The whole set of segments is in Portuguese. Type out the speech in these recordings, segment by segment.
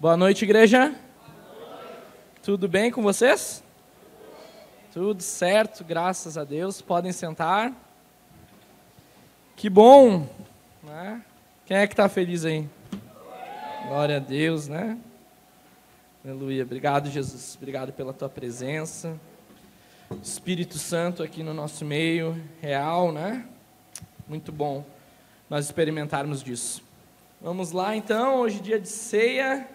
Boa noite, igreja. Tudo bem com vocês? Tudo certo, graças a Deus. Podem sentar. Que bom, né? Quem é que está feliz aí? Glória a Deus, né? Aleluia. Obrigado, Jesus. Obrigado pela tua presença. Espírito Santo aqui no nosso meio, real, né? Muito bom nós experimentarmos disso. Vamos lá então, hoje dia de ceia,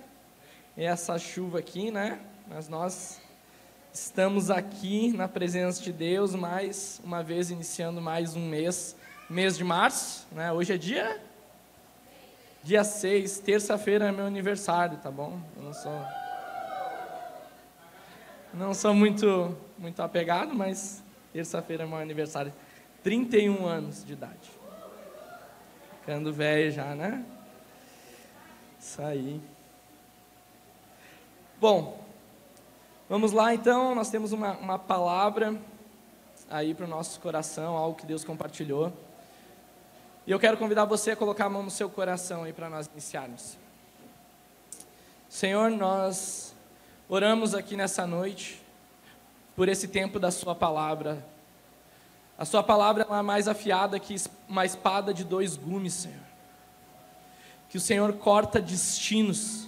essa chuva aqui, né? Mas nós estamos aqui na presença de Deus, mais uma vez iniciando mais um mês, mês de março, né? Hoje é dia dia 6, terça-feira é meu aniversário, tá bom? Eu não sou não sou muito muito apegado, mas terça-feira é meu aniversário. 31 anos de idade. Ficando velho já, né? Isso aí. Bom, vamos lá então. Nós temos uma, uma palavra aí para o nosso coração, algo que Deus compartilhou. E eu quero convidar você a colocar a mão no seu coração aí para nós iniciarmos. Senhor, nós oramos aqui nessa noite por esse tempo da Sua palavra. A Sua palavra é mais afiada que uma espada de dois gumes, Senhor que o Senhor corta destinos.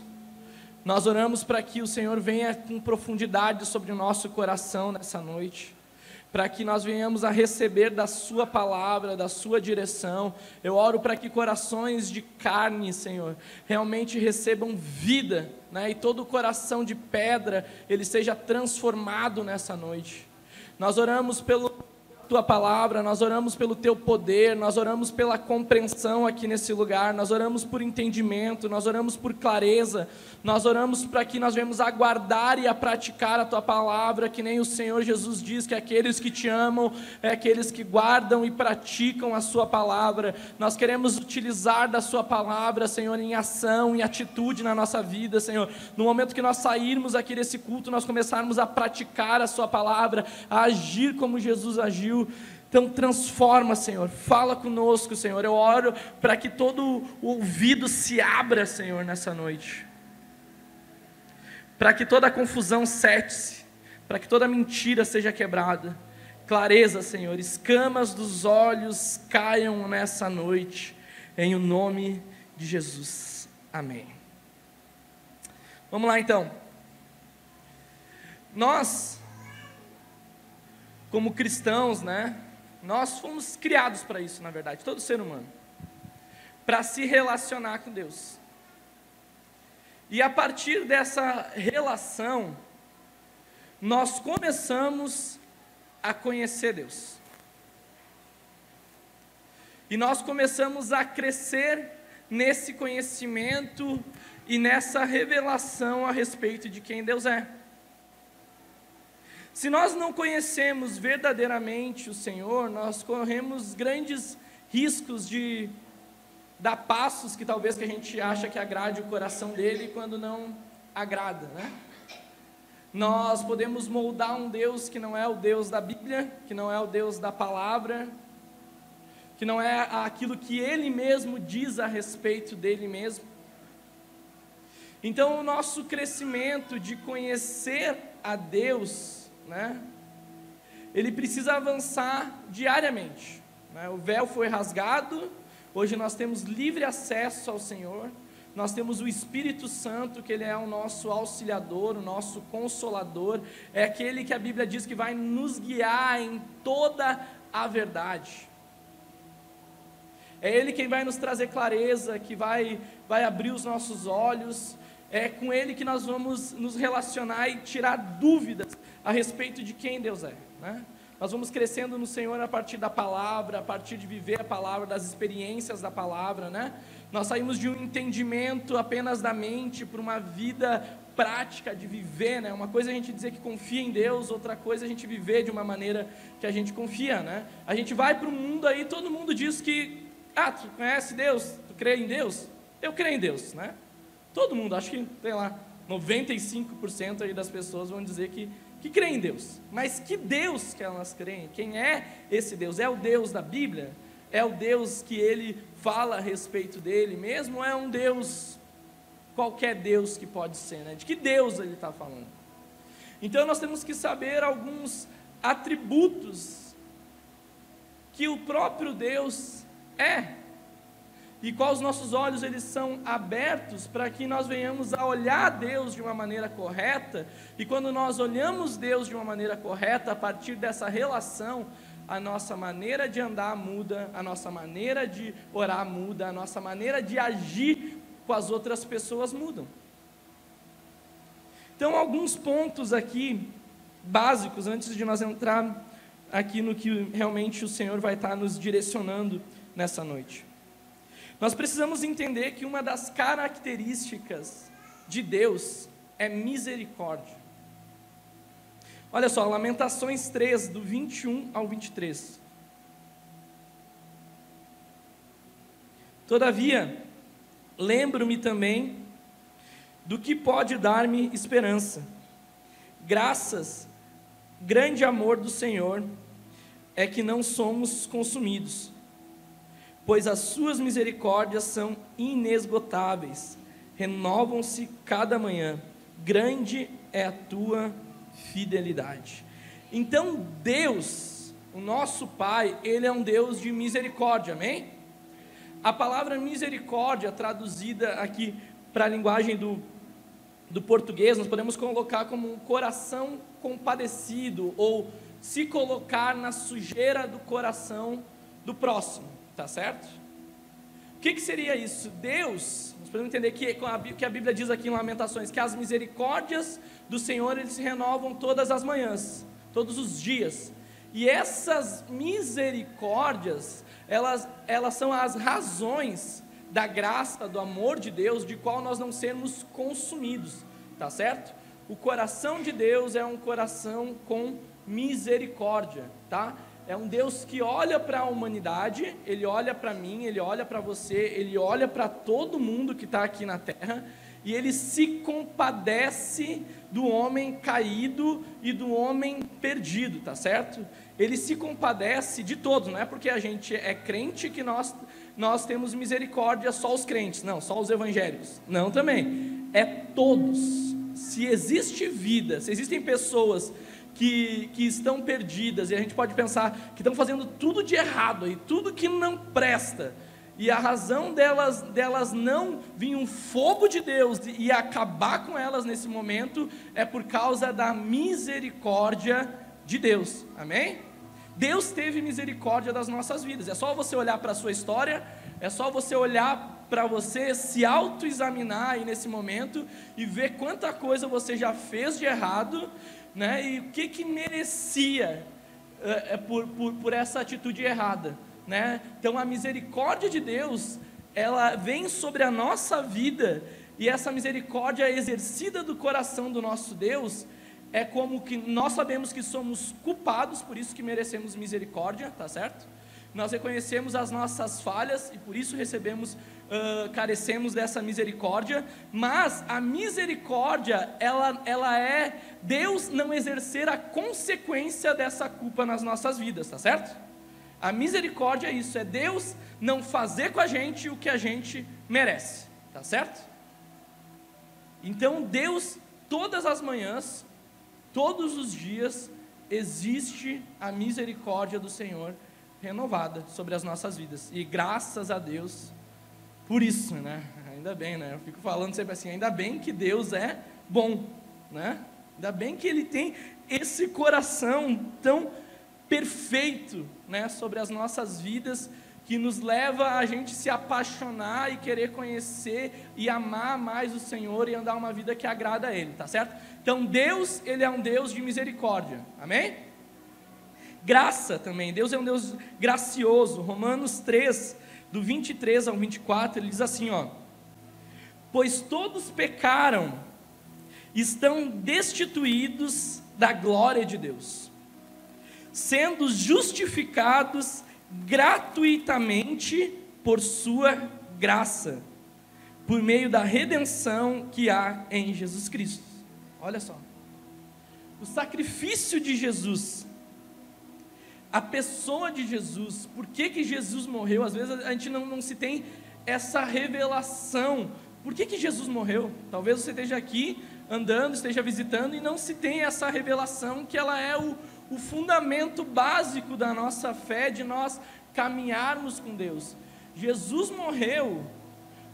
Nós oramos para que o Senhor venha com profundidade sobre o nosso coração nessa noite, para que nós venhamos a receber da Sua palavra, da Sua direção. Eu oro para que corações de carne, Senhor, realmente recebam vida, né? e todo coração de pedra ele seja transformado nessa noite. Nós oramos pelo tua palavra, nós oramos pelo teu poder, nós oramos pela compreensão aqui nesse lugar, nós oramos por entendimento, nós oramos por clareza, nós oramos para que nós venhamos a guardar e a praticar a tua palavra, que nem o Senhor Jesus diz que aqueles que te amam é aqueles que guardam e praticam a sua palavra. Nós queremos utilizar da sua palavra, Senhor, em ação, em atitude na nossa vida, Senhor. No momento que nós sairmos aqui desse culto, nós começarmos a praticar a sua palavra, a agir como Jesus agiu então transforma, Senhor. Fala conosco, Senhor. Eu oro para que todo o ouvido se abra, Senhor, nessa noite. Para que toda confusão cesse, para que toda mentira seja quebrada. Clareza, Senhor. Escamas dos olhos caiam nessa noite, em o nome de Jesus. Amém. Vamos lá então. Nós como cristãos, né? Nós fomos criados para isso, na verdade, todo ser humano, para se relacionar com Deus. E a partir dessa relação, nós começamos a conhecer Deus. E nós começamos a crescer nesse conhecimento e nessa revelação a respeito de quem Deus é. Se nós não conhecemos verdadeiramente o Senhor, nós corremos grandes riscos de dar passos que talvez que a gente acha que agrade o coração dele quando não agrada, né? Nós podemos moldar um Deus que não é o Deus da Bíblia, que não é o Deus da palavra, que não é aquilo que ele mesmo diz a respeito dele mesmo. Então, o nosso crescimento de conhecer a Deus né? Ele precisa avançar diariamente. Né? O véu foi rasgado, hoje nós temos livre acesso ao Senhor. Nós temos o Espírito Santo, que ele é o nosso auxiliador, o nosso consolador, é aquele que a Bíblia diz que vai nos guiar em toda a verdade. É Ele quem vai nos trazer clareza, que vai, vai abrir os nossos olhos. É com Ele que nós vamos nos relacionar e tirar dúvidas a respeito de quem Deus é. Né? Nós vamos crescendo no Senhor a partir da palavra, a partir de viver a palavra, das experiências da palavra, né? Nós saímos de um entendimento apenas da mente para uma vida prática de viver, né? Uma coisa é a gente dizer que confia em Deus, outra coisa é a gente viver de uma maneira que a gente confia, né? A gente vai para o mundo aí, todo mundo diz que, ah, tu conhece Deus, tu crê em Deus? Eu creio em Deus, né? Todo mundo, acho que, sei lá, 95% aí das pessoas vão dizer que que creem em Deus. Mas que Deus que elas creem? Quem é esse Deus? É o Deus da Bíblia? É o Deus que ele fala a respeito dele mesmo? É um Deus qualquer Deus que pode ser, né? De que Deus ele está falando? Então nós temos que saber alguns atributos que o próprio Deus é e qual os nossos olhos eles são abertos para que nós venhamos a olhar Deus de uma maneira correta, e quando nós olhamos Deus de uma maneira correta, a partir dessa relação, a nossa maneira de andar muda, a nossa maneira de orar muda, a nossa maneira de agir com as outras pessoas mudam. Então, alguns pontos aqui básicos antes de nós entrar aqui no que realmente o Senhor vai estar nos direcionando nessa noite. Nós precisamos entender que uma das características de Deus é misericórdia. Olha só, Lamentações 3, do 21 ao 23. Todavia, lembro-me também do que pode dar-me esperança. Graças, grande amor do Senhor, é que não somos consumidos pois as suas misericórdias são inesgotáveis, renovam-se cada manhã. Grande é a tua fidelidade. Então, Deus, o nosso Pai, Ele é um Deus de misericórdia, amém? A palavra misericórdia, traduzida aqui para a linguagem do, do português, nós podemos colocar como um coração compadecido, ou se colocar na sujeira do coração do próximo. Tá certo? O que, que seria isso? Deus, nós podemos entender que, que a Bíblia diz aqui em Lamentações, que as misericórdias do Senhor eles se renovam todas as manhãs, todos os dias. E essas misericórdias, elas, elas são as razões da graça, do amor de Deus, de qual nós não sermos consumidos, tá certo? O coração de Deus é um coração com misericórdia, tá? É um Deus que olha para a humanidade, ele olha para mim, ele olha para você, ele olha para todo mundo que está aqui na terra, e ele se compadece do homem caído e do homem perdido, tá certo? Ele se compadece de todos, não é porque a gente é crente que nós, nós temos misericórdia só os crentes, não, só os evangélicos. Não também. É todos. Se existe vida, se existem pessoas que, que estão perdidas, e a gente pode pensar que estão fazendo tudo de errado e tudo que não presta. E a razão delas, delas não vir um fogo de Deus e acabar com elas nesse momento é por causa da misericórdia de Deus. Amém? Deus teve misericórdia das nossas vidas. É só você olhar para a sua história, é só você olhar para você se autoexaminar aí nesse momento e ver quanta coisa você já fez de errado né? E o que que merecia é, por, por, por essa atitude errada, né? Então a misericórdia de Deus, ela vem sobre a nossa vida e essa misericórdia exercida do coração do nosso Deus é como que nós sabemos que somos culpados, por isso que merecemos misericórdia, tá certo? Nós reconhecemos as nossas falhas e por isso recebemos uh, carecemos dessa misericórdia, mas a misericórdia, ela, ela é Deus não exercer a consequência dessa culpa nas nossas vidas, tá certo? A misericórdia é isso, é Deus não fazer com a gente o que a gente merece, tá certo? Então Deus, todas as manhãs, todos os dias, existe a misericórdia do Senhor renovada sobre as nossas vidas. E graças a Deus, por isso, né? Ainda bem, né? Eu fico falando sempre assim, ainda bem que Deus é bom, né? Ainda bem que Ele tem esse coração tão perfeito, né? Sobre as nossas vidas, que nos leva a gente se apaixonar e querer conhecer e amar mais o Senhor e andar uma vida que agrada a Ele, tá certo? Então Deus, Ele é um Deus de misericórdia, amém? Graça também, Deus é um Deus gracioso, Romanos 3, do 23 ao 24, ele diz assim, ó: Pois todos pecaram, estão destituídos da glória de Deus, sendo justificados gratuitamente por sua graça, por meio da redenção que há em Jesus Cristo. Olha só. O sacrifício de Jesus a pessoa de Jesus, por que, que Jesus morreu, às vezes a gente não, não se tem essa revelação Por que, que Jesus morreu? Talvez você esteja aqui andando, esteja visitando e não se tenha essa revelação que ela é o, o fundamento básico da nossa fé, de nós caminharmos com Deus. Jesus morreu,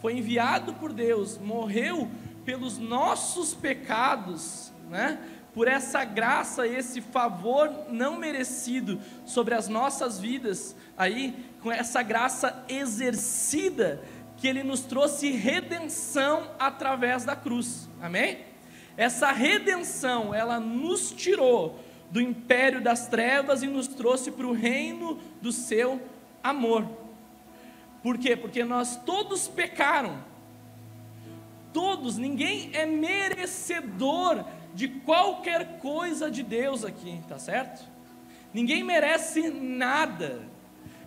foi enviado por Deus, morreu pelos nossos pecados, né? Por essa graça, esse favor não merecido sobre as nossas vidas, aí, com essa graça exercida, que Ele nos trouxe redenção através da cruz, amém? Essa redenção, ela nos tirou do império das trevas e nos trouxe para o reino do seu amor. Por quê? Porque nós todos pecaram, todos, ninguém é merecedor de qualquer coisa de Deus aqui, tá certo? Ninguém merece nada,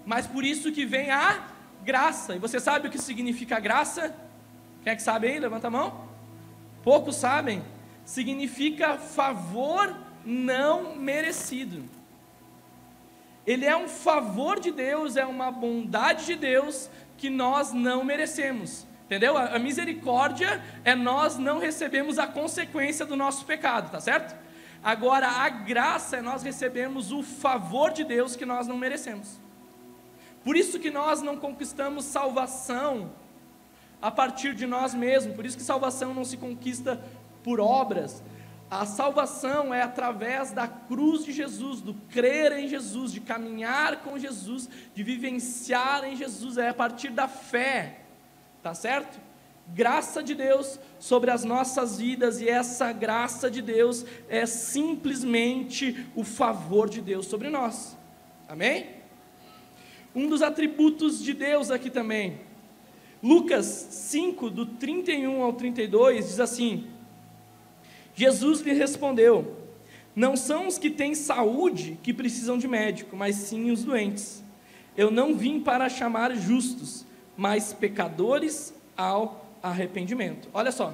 mas por isso que vem a graça. E você sabe o que significa graça? Quem é que sabe aí? Levanta a mão. Poucos sabem. Significa favor não merecido. Ele é um favor de Deus, é uma bondade de Deus que nós não merecemos. Entendeu? A, misericórdia é nós não recebemos a consequência do nosso pecado, tá certo? Agora, a graça é nós recebemos o favor de Deus que nós não merecemos. Por isso que nós não conquistamos salvação a partir de nós mesmos, por isso que salvação não se conquista por obras. A salvação é através da cruz de Jesus, do crer em Jesus, de caminhar com Jesus, de vivenciar em Jesus, é a partir da fé tá certo? Graça de Deus sobre as nossas vidas, e essa graça de Deus é simplesmente o favor de Deus sobre nós, amém? Um dos atributos de Deus aqui também, Lucas 5, do 31 ao 32, diz assim: Jesus lhe respondeu: Não são os que têm saúde que precisam de médico, mas sim os doentes. Eu não vim para chamar justos, mas pecadores ao arrependimento. Olha só.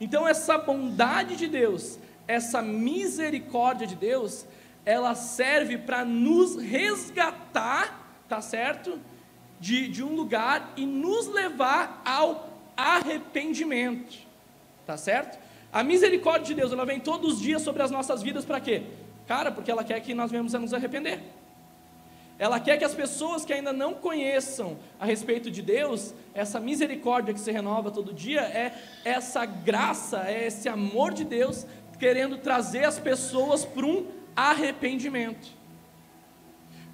Então essa bondade de Deus, essa misericórdia de Deus, ela serve para nos resgatar, tá certo? De, de um lugar e nos levar ao arrependimento, tá certo? A misericórdia de Deus, ela vem todos os dias sobre as nossas vidas para quê? Cara, porque ela quer que nós venhamos a nos arrepender. Ela quer que as pessoas que ainda não conheçam a respeito de Deus, essa misericórdia que se renova todo dia, é essa graça, é esse amor de Deus querendo trazer as pessoas para um arrependimento.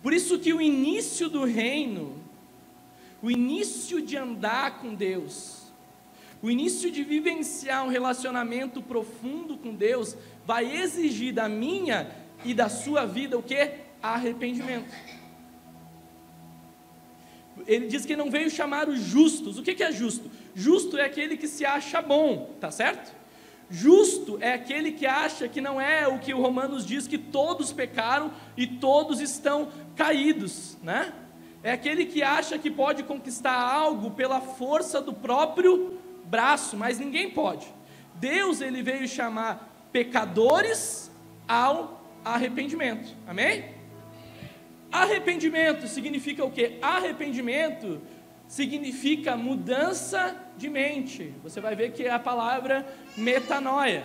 Por isso que o início do reino, o início de andar com Deus, o início de vivenciar um relacionamento profundo com Deus, vai exigir da minha e da sua vida o que? Arrependimento ele diz que não veio chamar os justos. O que é justo? Justo é aquele que se acha bom, tá certo? Justo é aquele que acha que não é o que o Romanos diz que todos pecaram e todos estão caídos, né? É aquele que acha que pode conquistar algo pela força do próprio braço, mas ninguém pode. Deus ele veio chamar pecadores ao arrependimento. Amém? Arrependimento significa o que? Arrependimento significa mudança de mente. Você vai ver que é a palavra metanoia.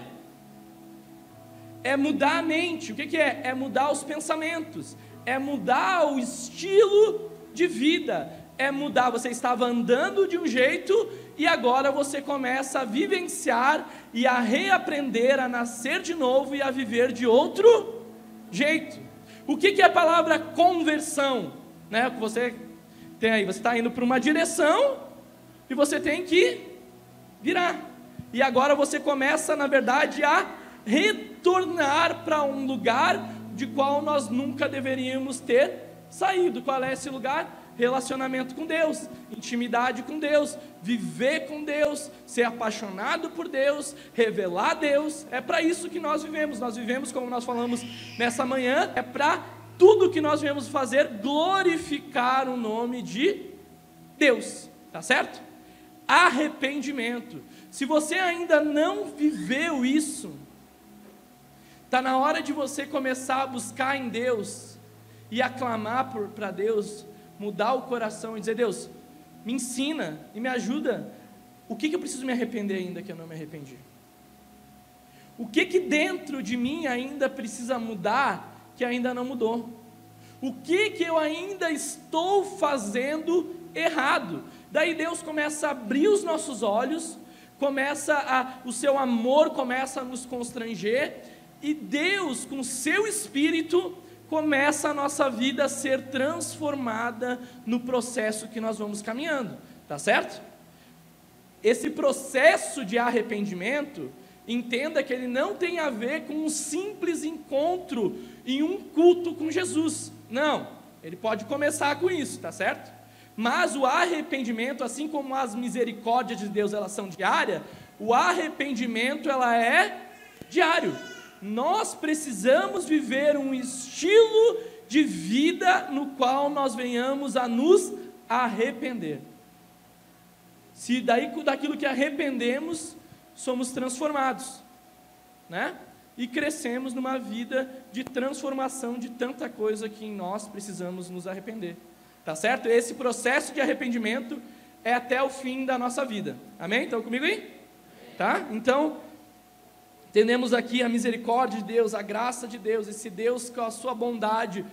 É mudar a mente. O que, que é? É mudar os pensamentos. É mudar o estilo de vida. É mudar. Você estava andando de um jeito e agora você começa a vivenciar e a reaprender a nascer de novo e a viver de outro jeito. O que, que é a palavra conversão? Né? Você tem aí, você está indo para uma direção e você tem que virar. E agora você começa, na verdade, a retornar para um lugar de qual nós nunca deveríamos ter saído. Qual é esse lugar? Relacionamento com Deus, intimidade com Deus, viver com Deus, ser apaixonado por Deus, revelar Deus. É para isso que nós vivemos. Nós vivemos, como nós falamos nessa manhã, é para tudo que nós viemos fazer glorificar o nome de Deus, tá certo? Arrependimento. Se você ainda não viveu isso, está na hora de você começar a buscar em Deus e aclamar para Deus mudar o coração e dizer: Deus, me ensina e me ajuda o que, que eu preciso me arrepender ainda que eu não me arrependi? O que que dentro de mim ainda precisa mudar que ainda não mudou? O que que eu ainda estou fazendo errado? Daí Deus começa a abrir os nossos olhos, começa a, o seu amor começa a nos constranger e Deus, com seu espírito, começa a nossa vida a ser transformada no processo que nós vamos caminhando, tá certo? Esse processo de arrependimento, entenda que ele não tem a ver com um simples encontro em um culto com Jesus. Não, ele pode começar com isso, tá certo? Mas o arrependimento, assim como as misericórdias de Deus elas são diárias, o arrependimento ela é diário. Nós precisamos viver um estilo de vida no qual nós venhamos a nos arrepender. Se daí daquilo que arrependemos, somos transformados, né? E crescemos numa vida de transformação de tanta coisa que em nós precisamos nos arrepender. Tá certo? Esse processo de arrependimento é até o fim da nossa vida. Amém? Estão comigo aí? Tá? Então, entendemos aqui a misericórdia de Deus, a graça de Deus, esse Deus com a sua bondade,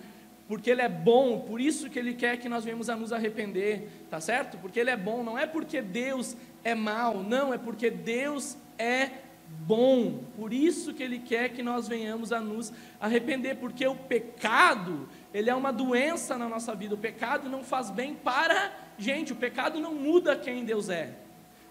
porque Ele é bom, por isso que Ele quer que nós venhamos a nos arrepender, tá certo? Porque Ele é bom, não é porque Deus é mal, não, é porque Deus é bom, por isso que Ele quer que nós venhamos a nos arrepender, porque o pecado, ele é uma doença na nossa vida, o pecado não faz bem para gente, o pecado não muda quem Deus é,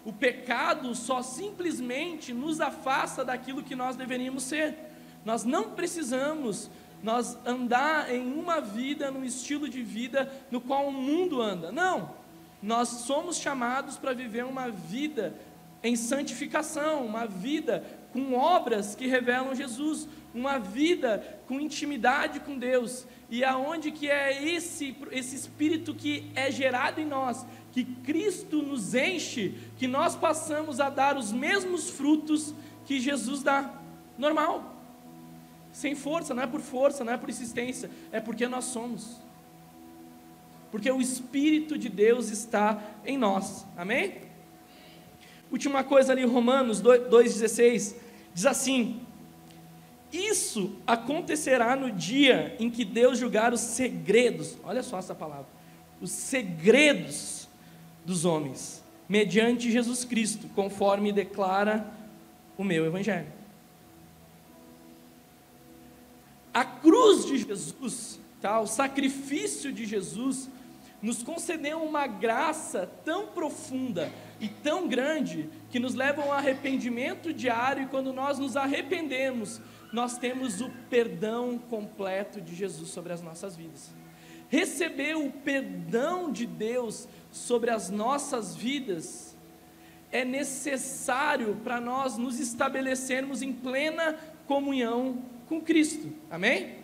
o pecado só simplesmente nos afasta daquilo que nós deveríamos ser, nós não precisamos nós andar em uma vida, num estilo de vida no qual o mundo anda. Não, nós somos chamados para viver uma vida em santificação, uma vida com obras que revelam Jesus, uma vida com intimidade com Deus. E aonde que é esse esse espírito que é gerado em nós, que Cristo nos enche, que nós passamos a dar os mesmos frutos que Jesus dá. Normal. Sem força, não é por força, não é por insistência, é porque nós somos. Porque o Espírito de Deus está em nós. Amém? Última coisa ali, Romanos 2,16, diz assim: Isso acontecerá no dia em que Deus julgar os segredos, olha só essa palavra, os segredos dos homens, mediante Jesus Cristo, conforme declara o meu Evangelho. A cruz de Jesus, tá? o sacrifício de Jesus, nos concedeu uma graça tão profunda e tão grande que nos leva a um arrependimento diário, e quando nós nos arrependemos, nós temos o perdão completo de Jesus sobre as nossas vidas. Receber o perdão de Deus sobre as nossas vidas é necessário para nós nos estabelecermos em plena comunhão com Cristo. Amém?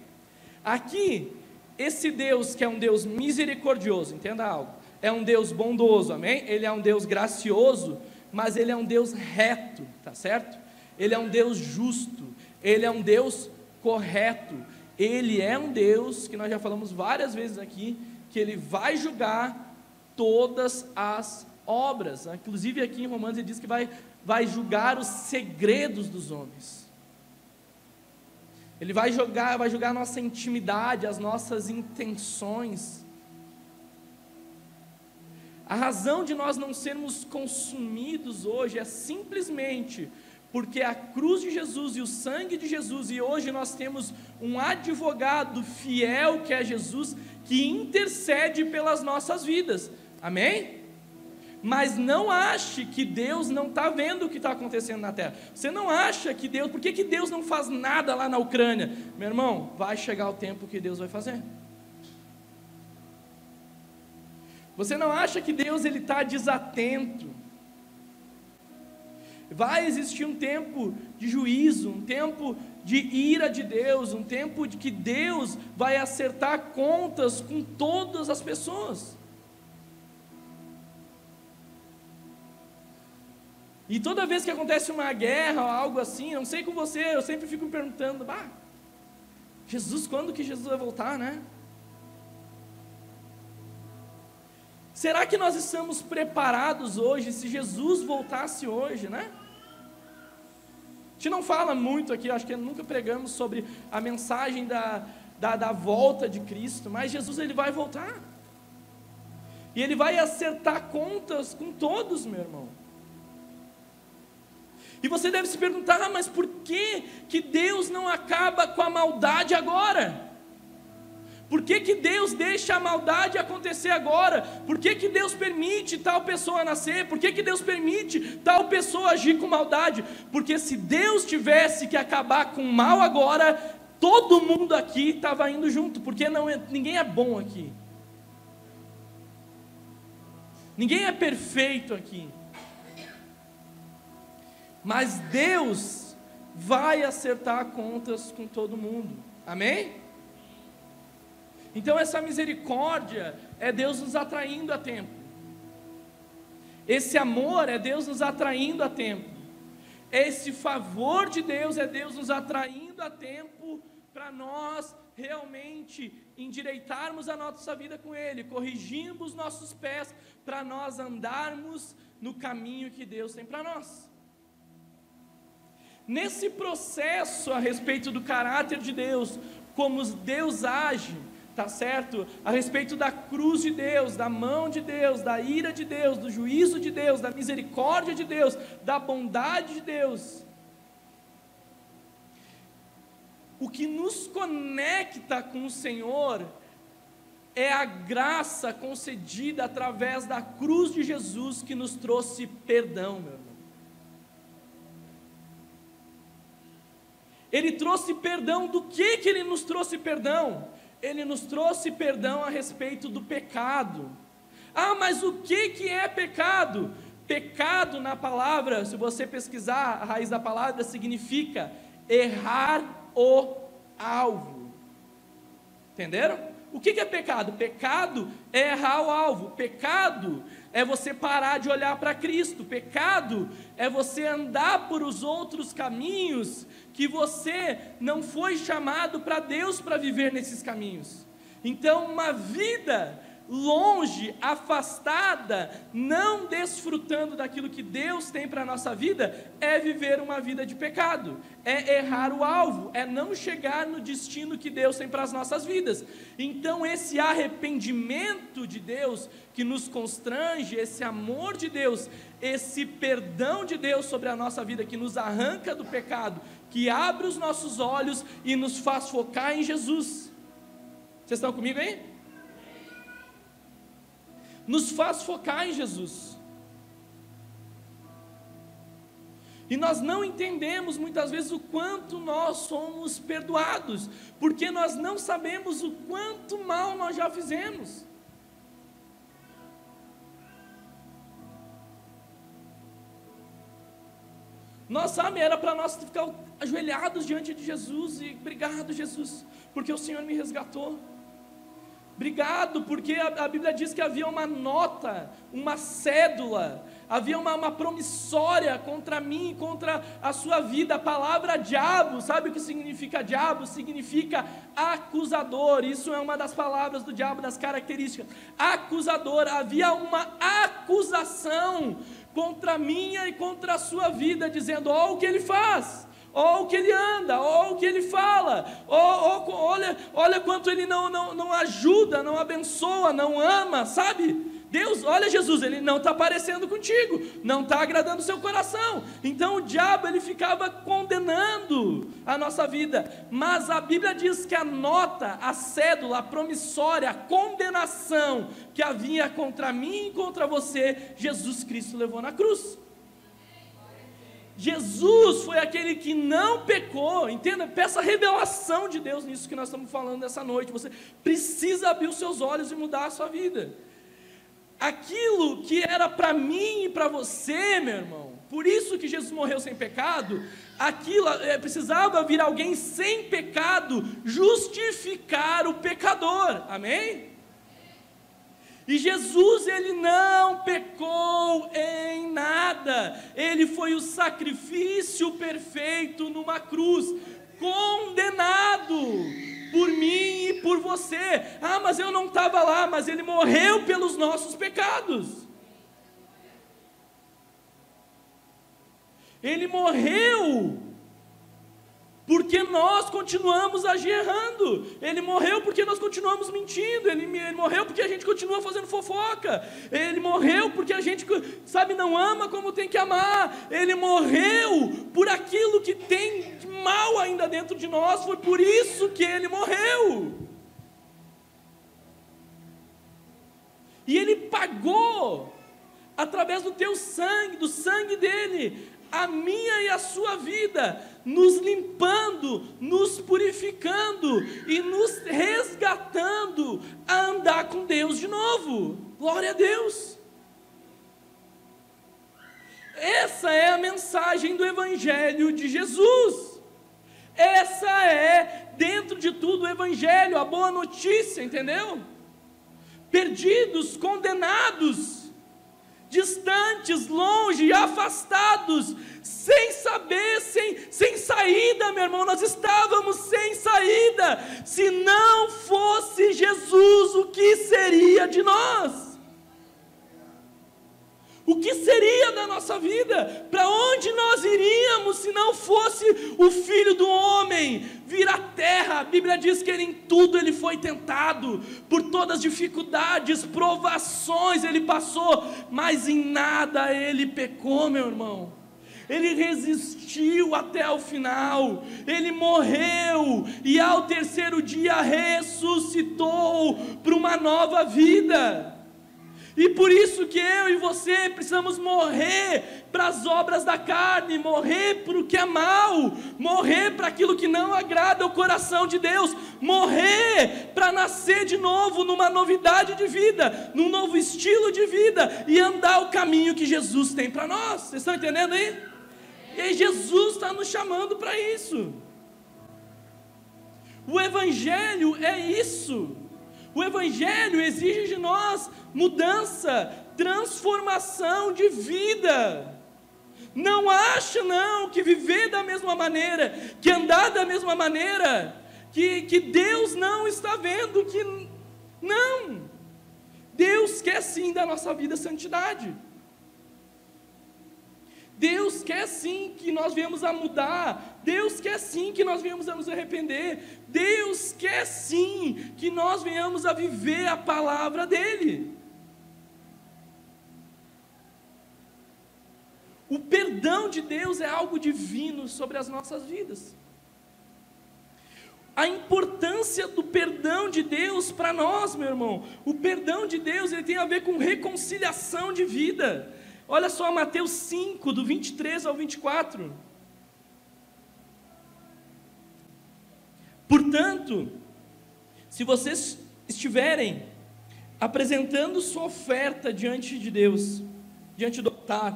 Aqui, esse Deus que é um Deus misericordioso, entenda algo, é um Deus bondoso, amém? Ele é um Deus gracioso, mas ele é um Deus reto, tá certo? Ele é um Deus justo, ele é um Deus correto, ele é um Deus que nós já falamos várias vezes aqui, que ele vai julgar todas as obras. Inclusive aqui em Romanos ele diz que vai, vai julgar os segredos dos homens. Ele vai jogar, vai julgar a nossa intimidade, as nossas intenções. A razão de nós não sermos consumidos hoje é simplesmente porque a cruz de Jesus e o sangue de Jesus, e hoje nós temos um advogado fiel que é Jesus, que intercede pelas nossas vidas. Amém? Mas não ache que Deus não está vendo o que está acontecendo na terra. Você não acha que Deus, por que, que Deus não faz nada lá na Ucrânia? Meu irmão, vai chegar o tempo que Deus vai fazer. Você não acha que Deus ele está desatento? Vai existir um tempo de juízo, um tempo de ira de Deus, um tempo de que Deus vai acertar contas com todas as pessoas. E toda vez que acontece uma guerra ou algo assim, não sei com você, eu sempre fico perguntando, bah, Jesus, quando que Jesus vai voltar, né? Será que nós estamos preparados hoje se Jesus voltasse hoje, né? A gente não fala muito aqui, acho que nunca pregamos sobre a mensagem da, da, da volta de Cristo, mas Jesus ele vai voltar. E ele vai acertar contas com todos, meu irmão. E você deve se perguntar, ah, mas por que, que Deus não acaba com a maldade agora? Por que, que Deus deixa a maldade acontecer agora? Por que, que Deus permite tal pessoa nascer? Por que, que Deus permite tal pessoa agir com maldade? Porque se Deus tivesse que acabar com o mal agora, todo mundo aqui estava indo junto, porque não é, ninguém é bom aqui. Ninguém é perfeito aqui. Mas Deus vai acertar contas com todo mundo. Amém? Então essa misericórdia é Deus nos atraindo a tempo. Esse amor é Deus nos atraindo a tempo. Esse favor de Deus é Deus nos atraindo a tempo para nós realmente endireitarmos a nossa vida com Ele, corrigirmos nossos pés para nós andarmos no caminho que Deus tem para nós. Nesse processo a respeito do caráter de Deus, como Deus age, tá certo? A respeito da cruz de Deus, da mão de Deus, da ira de Deus, do juízo de Deus, da misericórdia de Deus, da bondade de Deus. O que nos conecta com o Senhor é a graça concedida através da cruz de Jesus que nos trouxe perdão, meu irmão. Ele trouxe perdão, do que que ele nos trouxe perdão? Ele nos trouxe perdão a respeito do pecado. Ah, mas o que que é pecado? Pecado na palavra, se você pesquisar a raiz da palavra, significa errar o alvo. Entenderam? O que é pecado? Pecado é errar o alvo. Pecado é você parar de olhar para Cristo. Pecado é você andar por os outros caminhos que você não foi chamado para Deus para viver nesses caminhos. Então, uma vida longe, afastada, não desfrutando daquilo que Deus tem para a nossa vida, é viver uma vida de pecado, é errar o alvo, é não chegar no destino que Deus tem para as nossas vidas. Então, esse arrependimento de Deus que nos constrange, esse amor de Deus, esse perdão de Deus sobre a nossa vida, que nos arranca do pecado, que abre os nossos olhos e nos faz focar em Jesus. Vocês estão comigo aí? nos faz focar em Jesus. E nós não entendemos muitas vezes o quanto nós somos perdoados, porque nós não sabemos o quanto mal nós já fizemos. Nós sabe, era para nós ficar ajoelhados diante de Jesus e obrigado, Jesus, porque o Senhor me resgatou. Obrigado, porque a, a, Bíblia diz que havia uma nota, uma cédula, havia uma, uma promissória contra mim, contra a sua vida. A palavra diabo, sabe o que significa diabo? Significa acusador. Isso é uma das palavras do diabo, das características. Acusador, havia uma acusação contra a minha e contra a sua vida, dizendo: ó, o que ele faz ou o que ele anda, ou o que ele fala, ou olha, olha quanto ele não, não, não ajuda, não abençoa, não ama, sabe? Deus, olha Jesus, ele não está aparecendo contigo, não está agradando o seu coração. Então o diabo ele ficava condenando a nossa vida. Mas a Bíblia diz que a nota, a cédula, a promissória, a condenação que havia contra mim e contra você, Jesus Cristo levou na cruz. Jesus foi aquele que não pecou, entenda? Peça revelação de Deus nisso que nós estamos falando nessa noite. Você precisa abrir os seus olhos e mudar a sua vida. Aquilo que era para mim e para você, meu irmão, por isso que Jesus morreu sem pecado, aquilo é, precisava vir alguém sem pecado justificar o pecador, amém? E Jesus, ele não pecou em nada, ele foi o sacrifício perfeito numa cruz, condenado por mim e por você. Ah, mas eu não estava lá, mas ele morreu pelos nossos pecados. Ele morreu porque nós continuamos agir errando. Ele morreu porque nós continuamos mentindo. Ele, ele, morreu porque a gente continua fazendo fofoca. Ele morreu porque a gente, sabe, não ama como tem que amar. Ele morreu por aquilo que tem mal ainda dentro de nós. Foi por isso que ele morreu. E ele pagou através do teu sangue, do sangue dele, a minha e a sua vida, nos limpando, nos purificando e nos resgatando a andar com Deus de novo. Glória a Deus. Essa é a mensagem do Evangelho de Jesus. Essa é, dentro de tudo, o Evangelho, a boa notícia, entendeu? Perdidos, condenados, distantes, longe, afastados, sem saber, sem, sem saída, meu irmão, nós estávamos sem saída. Se não fosse Jesus, o que seria de nós? O que seria da nossa vida? Para onde nós iríamos se não fosse o Filho do Homem vir à terra? A Bíblia diz que ele, em tudo ele foi tentado, por todas as dificuldades, provações ele passou, mas em nada ele pecou, meu irmão. Ele resistiu até o final, ele morreu e ao terceiro dia ressuscitou para uma nova vida. E por isso que eu e você precisamos morrer para as obras da carne, morrer para o que é mal, morrer para aquilo que não agrada o coração de Deus, morrer para nascer de novo numa novidade de vida, num novo estilo de vida e andar o caminho que Jesus tem para nós. Vocês estão entendendo aí? E Jesus está nos chamando para isso. O Evangelho é isso. O Evangelho exige de nós mudança, transformação de vida. Não acha não que viver da mesma maneira, que andar da mesma maneira, que, que Deus não está vendo, que não. Deus quer sim da nossa vida santidade. Deus quer sim que nós venhamos a mudar. Deus quer sim que nós venhamos a nos arrepender. Deus quer sim que nós venhamos a viver a palavra dEle. O perdão de Deus é algo divino sobre as nossas vidas. A importância do perdão de Deus para nós, meu irmão. O perdão de Deus ele tem a ver com reconciliação de vida. Olha só Mateus 5, do 23 ao 24. Portanto, se vocês estiverem apresentando sua oferta diante de Deus, diante do altar,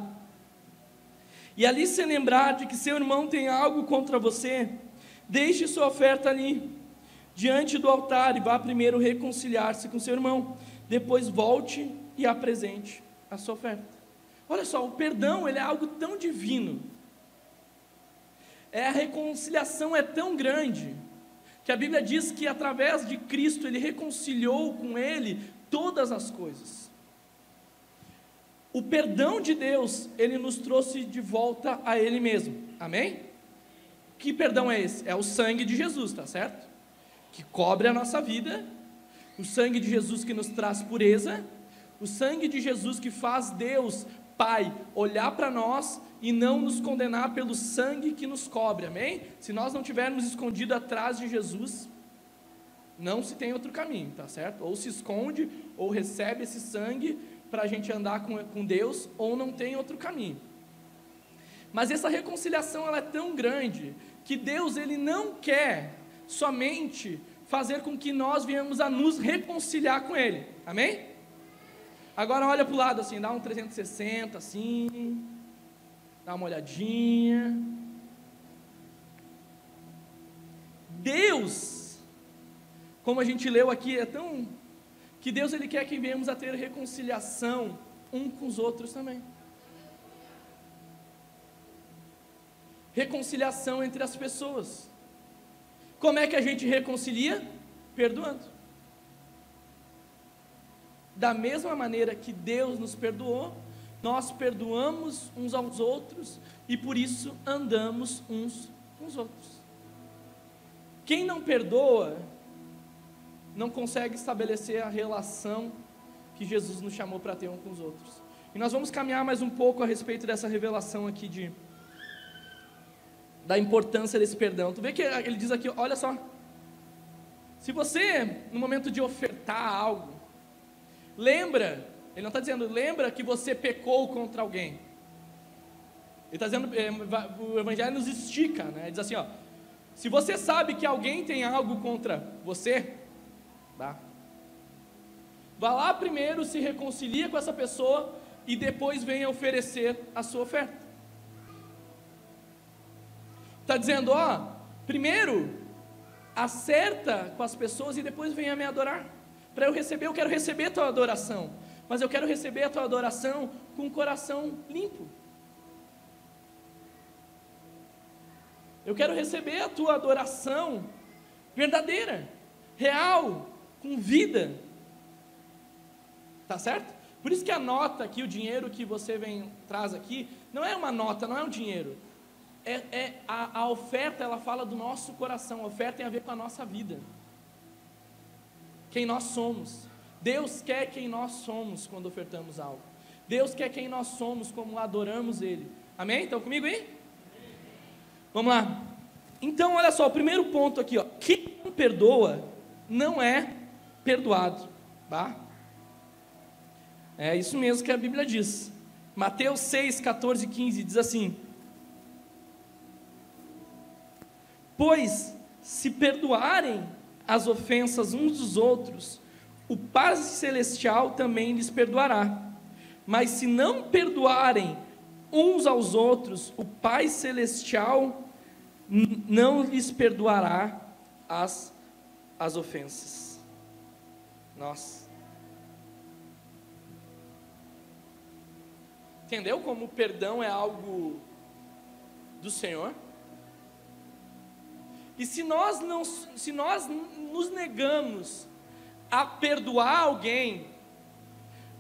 e ali se lembrar de que seu irmão tem algo contra você, deixe sua oferta ali, diante do altar, e vá primeiro reconciliar-se com seu irmão, depois volte e apresente a sua oferta. Olha só, o perdão ele é algo tão divino. É a reconciliação é tão grande que a Bíblia diz que através de Cristo ele reconciliou com ele todas as coisas. O perdão de Deus, ele nos trouxe de volta a ele mesmo. Amém? Que perdão é esse? É o sangue de Jesus, tá certo? Que cobre a nossa vida. O sangue de Jesus que nos traz pureza. O sangue de Jesus que faz Deus Pai olhar para nós e não nos condenar pelo sangue que nos cobre, amém? Se nós não tivermos escondido atrás de Jesus, não se tem outro caminho, tá certo? Ou se esconde, ou recebe esse sangue para a gente andar com, com Deus, ou não tem outro caminho. Mas essa reconciliação ela é tão grande que Deus ele não quer somente fazer com que nós venhamos a nos reconciliar com Ele, amém? Agora olha para o lado assim, dá um 360 assim, dá uma olhadinha. Deus, como a gente leu aqui, é tão que Deus ele quer que venhamos a ter reconciliação um com os outros também. Reconciliação entre as pessoas. Como é que a gente reconcilia? Perdoando. Da mesma maneira que Deus nos perdoou, nós perdoamos uns aos outros e por isso andamos uns com os outros. Quem não perdoa, não consegue estabelecer a relação que Jesus nos chamou para ter um com os outros. E nós vamos caminhar mais um pouco a respeito dessa revelação aqui de da importância desse perdão. Tu vê que ele diz aqui, olha só. Se você, no momento de ofertar algo, lembra, ele não está dizendo, lembra que você pecou contra alguém. Ele está dizendo, é, o Evangelho nos estica, né? Ele diz assim, ó, se você sabe que alguém tem algo contra você, tá? Vá lá primeiro, se reconcilia com essa pessoa e depois venha oferecer a sua oferta. Está dizendo, ó, primeiro acerta com as pessoas e depois venha me adorar. Para eu receber, eu quero receber a tua adoração, mas eu quero receber a tua adoração com o coração limpo. Eu quero receber a tua adoração verdadeira, real, com vida. Tá certo? Por isso que a nota aqui, o dinheiro que você vem traz aqui, não é uma nota, não é um dinheiro. É, é a, a oferta, ela fala do nosso coração. A oferta tem a ver com a nossa vida. Quem nós somos. Deus quer quem nós somos quando ofertamos algo. Deus quer quem nós somos como adoramos Ele. Amém? Estão comigo aí? Vamos lá. Então, olha só, o primeiro ponto aqui, ó. Quem não perdoa não é perdoado, tá? É isso mesmo que a Bíblia diz. Mateus 6, 14 e 15 diz assim: Pois se perdoarem as ofensas uns dos outros, o Pai Celestial também lhes perdoará. Mas se não perdoarem uns aos outros, o Pai Celestial não lhes perdoará as, as ofensas. Nossa. Entendeu como o perdão é algo do Senhor? E se nós não, se nós nos negamos a perdoar alguém,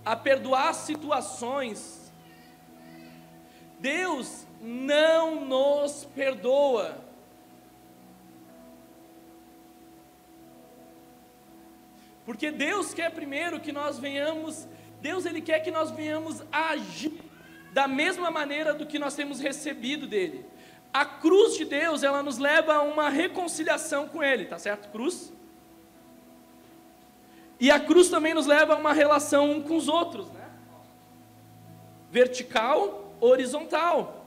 a perdoar situações, Deus não nos perdoa. Porque Deus quer primeiro que nós venhamos, Deus ele quer que nós venhamos agir da mesma maneira do que nós temos recebido dele. A cruz de Deus, ela nos leva a uma reconciliação com ele, tá certo? Cruz. E a cruz também nos leva a uma relação um com os outros, né? Vertical, horizontal.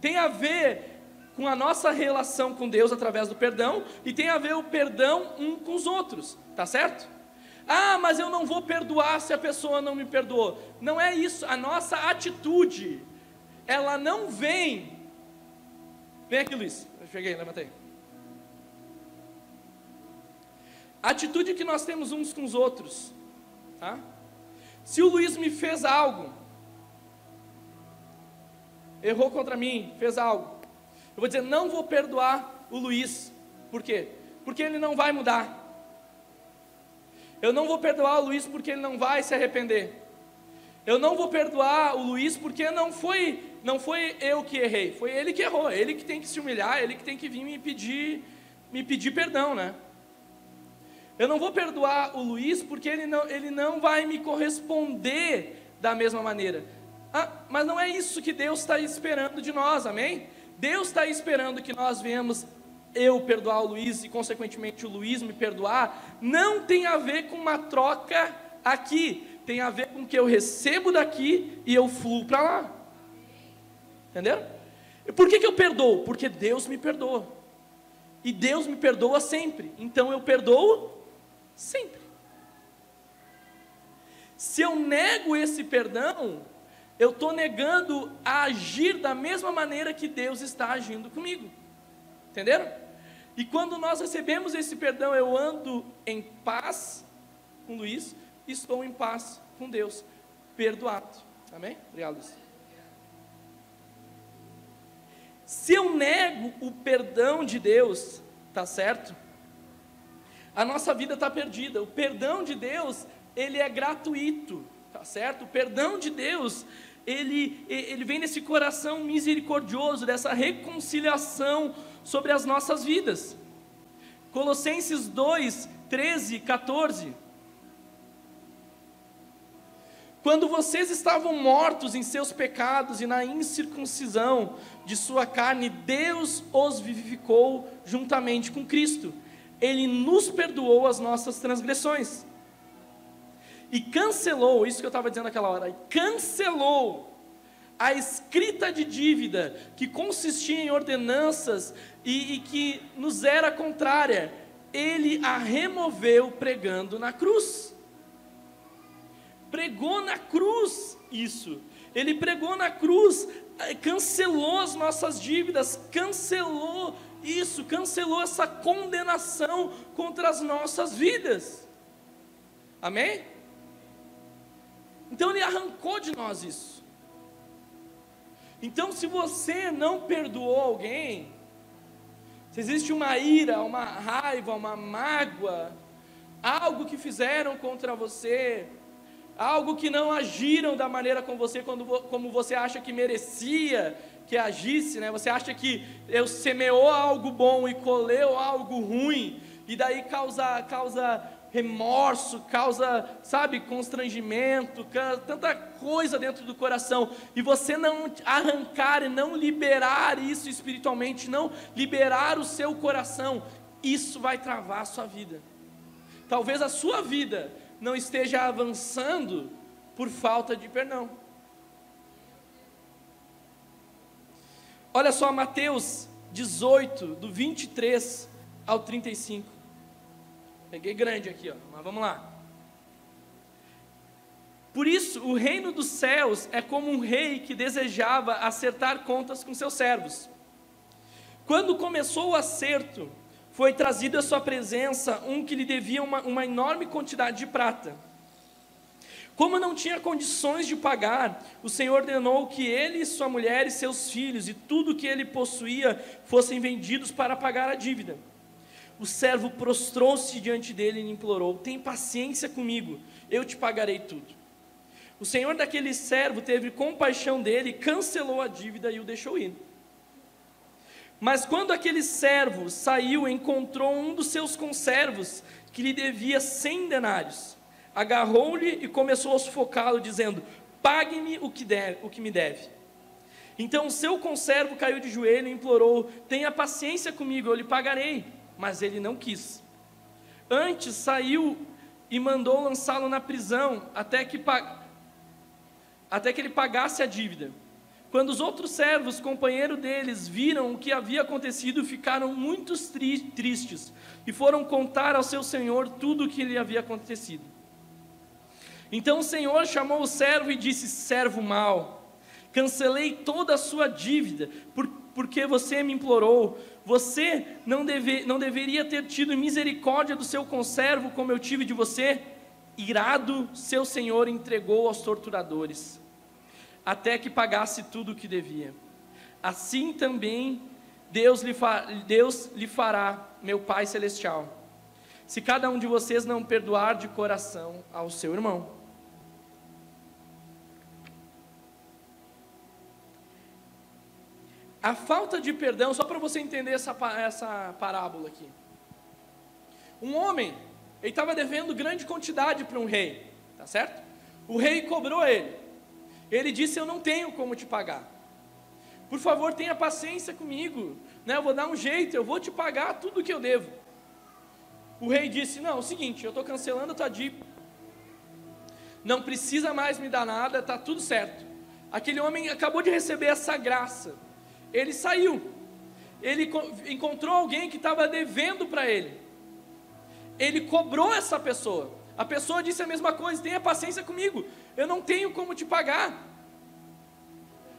Tem a ver com a nossa relação com Deus através do perdão e tem a ver o perdão um com os outros, tá certo? Ah, mas eu não vou perdoar se a pessoa não me perdoou. Não é isso. A nossa atitude, ela não vem. Vem aqui, Luiz. Cheguei, levantei. A atitude que nós temos uns com os outros. Tá? Se o Luiz me fez algo, errou contra mim, fez algo, eu vou dizer, não vou perdoar o Luiz. Por quê? Porque ele não vai mudar. Eu não vou perdoar o Luiz porque ele não vai se arrepender. Eu não vou perdoar o Luiz porque não foi, não foi eu que errei, foi ele que errou, ele que tem que se humilhar, ele que tem que vir me pedir, me pedir perdão, né? Eu não vou perdoar o Luiz porque ele não, ele não vai me corresponder da mesma maneira. Ah, mas não é isso que Deus está esperando de nós, amém? Deus está esperando que nós venhamos eu perdoar o Luiz e, consequentemente, o Luiz me perdoar, não tem a ver com uma troca aqui, tem a ver com que eu recebo daqui e eu fluo para lá. Entenderam? E por que, que eu perdoo? Porque Deus me perdoa. E Deus me perdoa sempre. Então eu perdoo sempre. Se eu nego esse perdão, eu estou negando a agir da mesma maneira que Deus está agindo comigo. Entenderam? E quando nós recebemos esse perdão, eu ando em paz com Luiz, estou em paz com Deus, perdoado. Amém? Obrigado, Luiz. Se eu nego o perdão de Deus, tá certo? a nossa vida está perdida. O perdão de Deus, ele é gratuito, tá certo? O perdão de Deus, ele, ele vem nesse coração misericordioso, dessa reconciliação sobre as nossas vidas. Colossenses 2, 13, 14. Quando vocês estavam mortos em seus pecados e na incircuncisão de sua carne, Deus os vivificou juntamente com Cristo. Ele nos perdoou as nossas transgressões. E cancelou, isso que eu estava dizendo naquela hora, cancelou a escrita de dívida que consistia em ordenanças e, e que nos era contrária. Ele a removeu pregando na cruz pregou na cruz isso. Ele pregou na cruz, eh, cancelou as nossas dívidas, cancelou isso, cancelou essa condenação contra as nossas vidas. Amém? Então ele arrancou de nós isso. Então, se você não perdoou alguém, se existe uma ira, uma raiva, uma mágoa, algo que fizeram contra você, algo que não agiram da maneira como você, quando, como você acha que merecia que agisse, né? Você acha que eu semeou algo bom e colheu algo ruim, e daí causa, causa remorso, causa, sabe, constrangimento, tanta coisa dentro do coração, e você não arrancar e não liberar isso espiritualmente, não liberar o seu coração, isso vai travar a sua vida. Talvez a sua vida não esteja avançando por falta de perdão. Olha só Mateus 18, do 23 ao 35. Peguei grande aqui, ó, mas vamos lá. Por isso, o reino dos céus é como um rei que desejava acertar contas com seus servos. Quando começou o acerto, foi trazido à sua presença um que lhe devia uma, uma enorme quantidade de prata. Como não tinha condições de pagar, o Senhor ordenou que ele sua mulher e seus filhos e tudo que ele possuía fossem vendidos para pagar a dívida. O servo prostrou-se diante dele e implorou: Tem paciência comigo, eu te pagarei tudo. O senhor daquele servo teve compaixão dele, cancelou a dívida e o deixou ir. Mas quando aquele servo saiu, encontrou um dos seus conservos que lhe devia cem denários. Agarrou-lhe e começou a sufocá-lo, dizendo: Pague-me o, que o que me deve. Então o seu conservo caiu de joelho e implorou: Tenha paciência comigo, eu lhe pagarei. Mas ele não quis. Antes saiu e mandou lançá-lo na prisão até que, até que ele pagasse a dívida. Quando os outros servos, companheiro deles, viram o que havia acontecido, ficaram muito tristes e foram contar ao seu senhor tudo o que lhe havia acontecido. Então o senhor chamou o servo e disse: Servo mau, cancelei toda a sua dívida, por, porque você me implorou. Você não, deve, não deveria ter tido misericórdia do seu conservo como eu tive de você? Irado, seu senhor entregou aos torturadores até que pagasse tudo o que devia. Assim também Deus lhe, Deus lhe fará, meu Pai Celestial, se cada um de vocês não perdoar de coração ao seu irmão. A falta de perdão, só para você entender essa, essa parábola aqui. Um homem, ele estava devendo grande quantidade para um rei, tá certo? O rei cobrou ele. Ele disse: Eu não tenho como te pagar. Por favor, tenha paciência comigo. Né? Eu vou dar um jeito, eu vou te pagar tudo o que eu devo. O rei disse: Não, é o seguinte, eu estou cancelando a tua dívida. Não precisa mais me dar nada, está tudo certo. Aquele homem acabou de receber essa graça. Ele saiu. Ele encontrou alguém que estava devendo para ele. Ele cobrou essa pessoa. A pessoa disse a mesma coisa: tenha paciência comigo, eu não tenho como te pagar.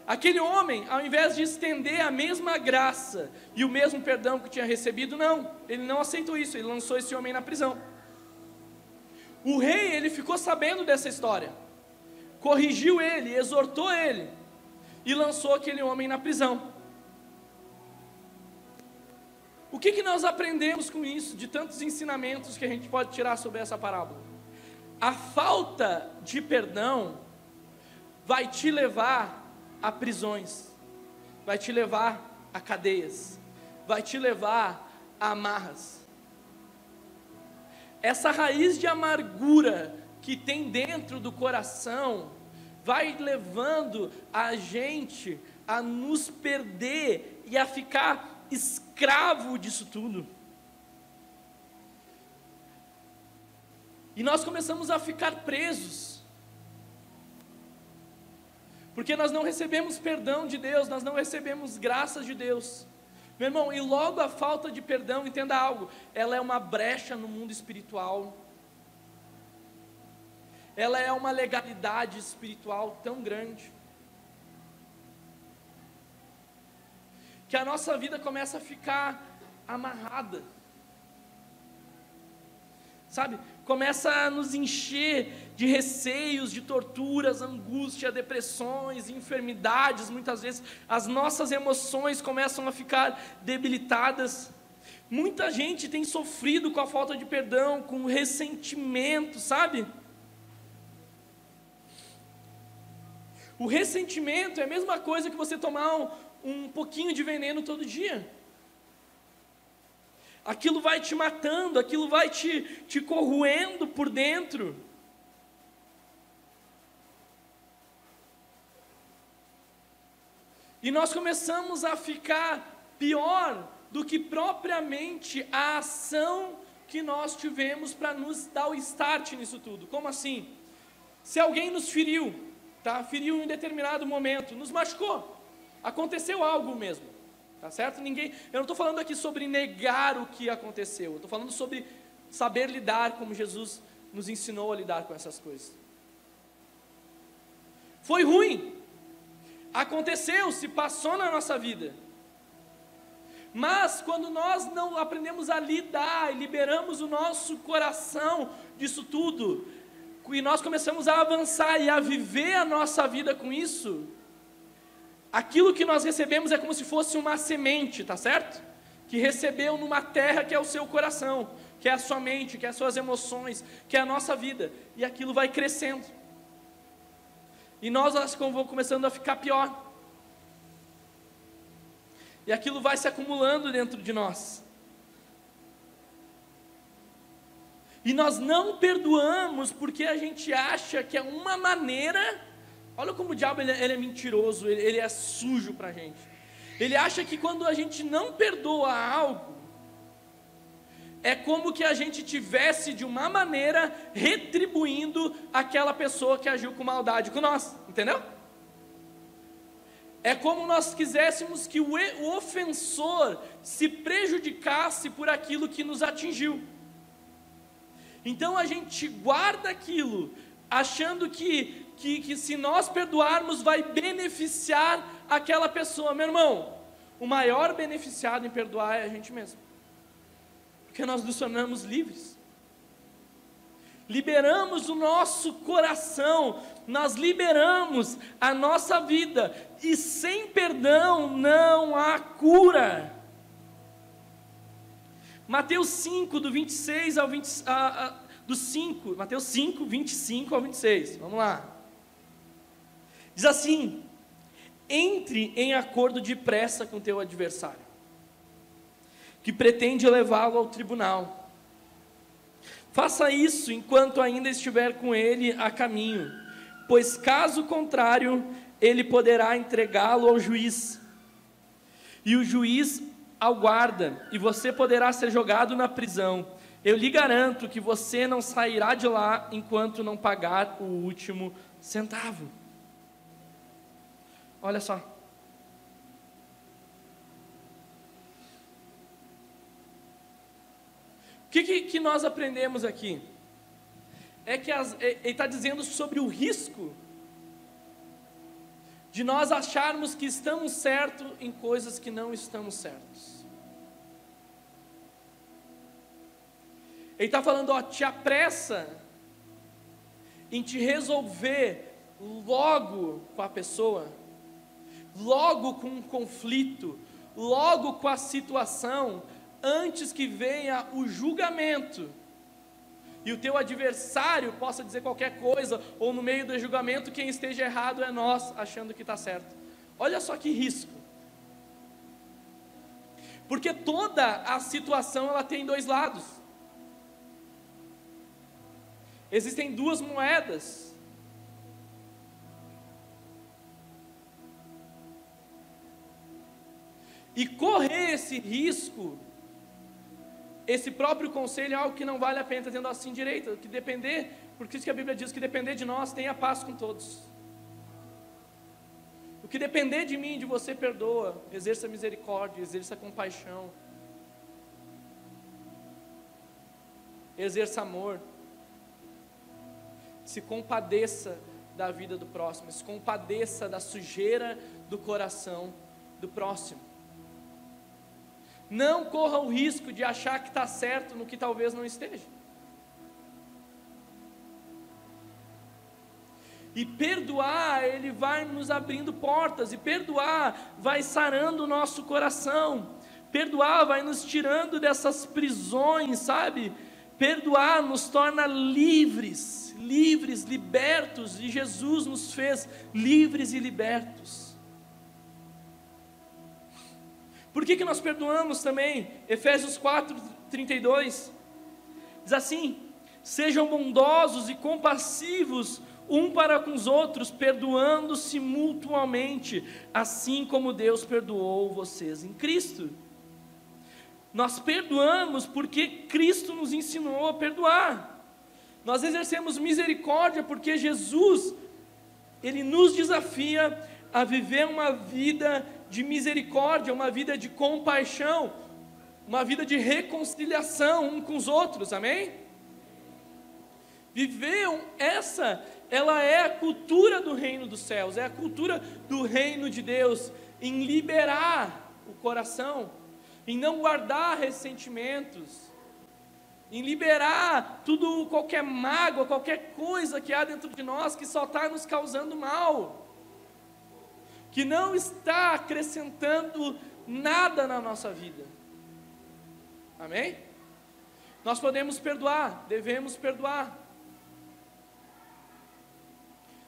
Aquele homem, ao invés de estender a mesma graça e o mesmo perdão que tinha recebido, não, ele não aceitou isso, ele lançou esse homem na prisão. O rei, ele ficou sabendo dessa história, corrigiu ele, exortou ele e lançou aquele homem na prisão. O que, que nós aprendemos com isso, de tantos ensinamentos que a gente pode tirar sobre essa parábola? A falta de perdão vai te levar a prisões, vai te levar a cadeias, vai te levar a amarras. Essa raiz de amargura que tem dentro do coração vai levando a gente a nos perder e a ficar escravo disso tudo. E nós começamos a ficar presos. Porque nós não recebemos perdão de Deus, nós não recebemos graças de Deus. Meu irmão, e logo a falta de perdão, entenda algo, ela é uma brecha no mundo espiritual. Ela é uma legalidade espiritual tão grande. que a nossa vida começa a ficar amarrada. Sabe? Começa a nos encher de receios, de torturas, angústia, depressões, enfermidades, muitas vezes as nossas emoções começam a ficar debilitadas. Muita gente tem sofrido com a falta de perdão, com ressentimento, sabe? O ressentimento é a mesma coisa que você tomar um, um pouquinho de veneno todo dia. Aquilo vai te matando, aquilo vai te, te corroendo por dentro. E nós começamos a ficar pior do que propriamente a ação que nós tivemos para nos dar o start nisso tudo. Como assim? Se alguém nos feriu, tá? Feriu em determinado momento, nos machucou. Aconteceu algo mesmo, tá certo? Ninguém, eu não estou falando aqui sobre negar o que aconteceu, eu estou falando sobre saber lidar como Jesus nos ensinou a lidar com essas coisas. Foi ruim, aconteceu, se passou na nossa vida. Mas quando nós não aprendemos a lidar e liberamos o nosso coração disso tudo, e nós começamos a avançar e a viver a nossa vida com isso, aquilo que nós recebemos é como se fosse uma semente, tá certo? Que recebeu numa terra que é o seu coração, que é a sua mente, que é as suas emoções, que é a nossa vida, e aquilo vai crescendo. E nós vamos começando a ficar pior. E aquilo vai se acumulando dentro de nós. E nós não perdoamos porque a gente acha que é uma maneira Olha como o diabo ele, é, ele é mentiroso, ele, ele é sujo para a gente. Ele acha que quando a gente não perdoa algo, é como que a gente tivesse de uma maneira retribuindo aquela pessoa que agiu com maldade com nós, entendeu? É como nós quiséssemos que o, o ofensor se prejudicasse por aquilo que nos atingiu. Então a gente guarda aquilo, achando que que, que se nós perdoarmos vai beneficiar aquela pessoa. Meu irmão, o maior beneficiado em perdoar é a gente mesmo. Porque nós nos tornamos livres. Liberamos o nosso coração, nós liberamos a nossa vida, e sem perdão não há cura. Mateus 5, do 26 ao 20, a, a, do 5, Mateus 5, 25 ao 26. Vamos lá. Diz assim: entre em acordo depressa com teu adversário, que pretende levá-lo ao tribunal. Faça isso enquanto ainda estiver com ele a caminho, pois caso contrário, ele poderá entregá-lo ao juiz, e o juiz ao guarda, e você poderá ser jogado na prisão. Eu lhe garanto que você não sairá de lá enquanto não pagar o último centavo. Olha só. O que, que, que nós aprendemos aqui? É que as, ele está dizendo sobre o risco de nós acharmos que estamos certos em coisas que não estamos certos. Ele está falando, ó, te apressa em te resolver logo com a pessoa logo com um conflito, logo com a situação, antes que venha o julgamento e o teu adversário possa dizer qualquer coisa, ou no meio do julgamento, quem esteja errado é nós, achando que está certo. Olha só que risco. Porque toda a situação ela tem dois lados. Existem duas moedas. E correr esse risco esse próprio conselho é algo que não vale a pena, tendo assim direito, que depender, porque isso que a Bíblia diz, que depender de nós, tenha paz com todos. O que depender de mim, de você, perdoa, exerça misericórdia, exerça compaixão, exerça amor, se compadeça da vida do próximo, se compadeça da sujeira do coração do próximo. Não corra o risco de achar que está certo no que talvez não esteja. E perdoar, Ele vai nos abrindo portas, e perdoar vai sarando o nosso coração, perdoar vai nos tirando dessas prisões, sabe? Perdoar nos torna livres, livres, libertos, e Jesus nos fez livres e libertos. Por que, que nós perdoamos também? Efésios 4, 32 diz assim: Sejam bondosos e compassivos um para com os outros, perdoando-se mutuamente, assim como Deus perdoou vocês em Cristo. Nós perdoamos porque Cristo nos ensinou a perdoar. Nós exercemos misericórdia porque Jesus, Ele nos desafia a viver uma vida de misericórdia, uma vida de compaixão, uma vida de reconciliação um com os outros, amém? Viver essa, ela é a cultura do reino dos céus, é a cultura do reino de Deus, em liberar o coração, em não guardar ressentimentos, em liberar tudo, qualquer mágoa, qualquer coisa que há dentro de nós que só está nos causando mal que não está acrescentando nada na nossa vida. Amém? Nós podemos perdoar, devemos perdoar.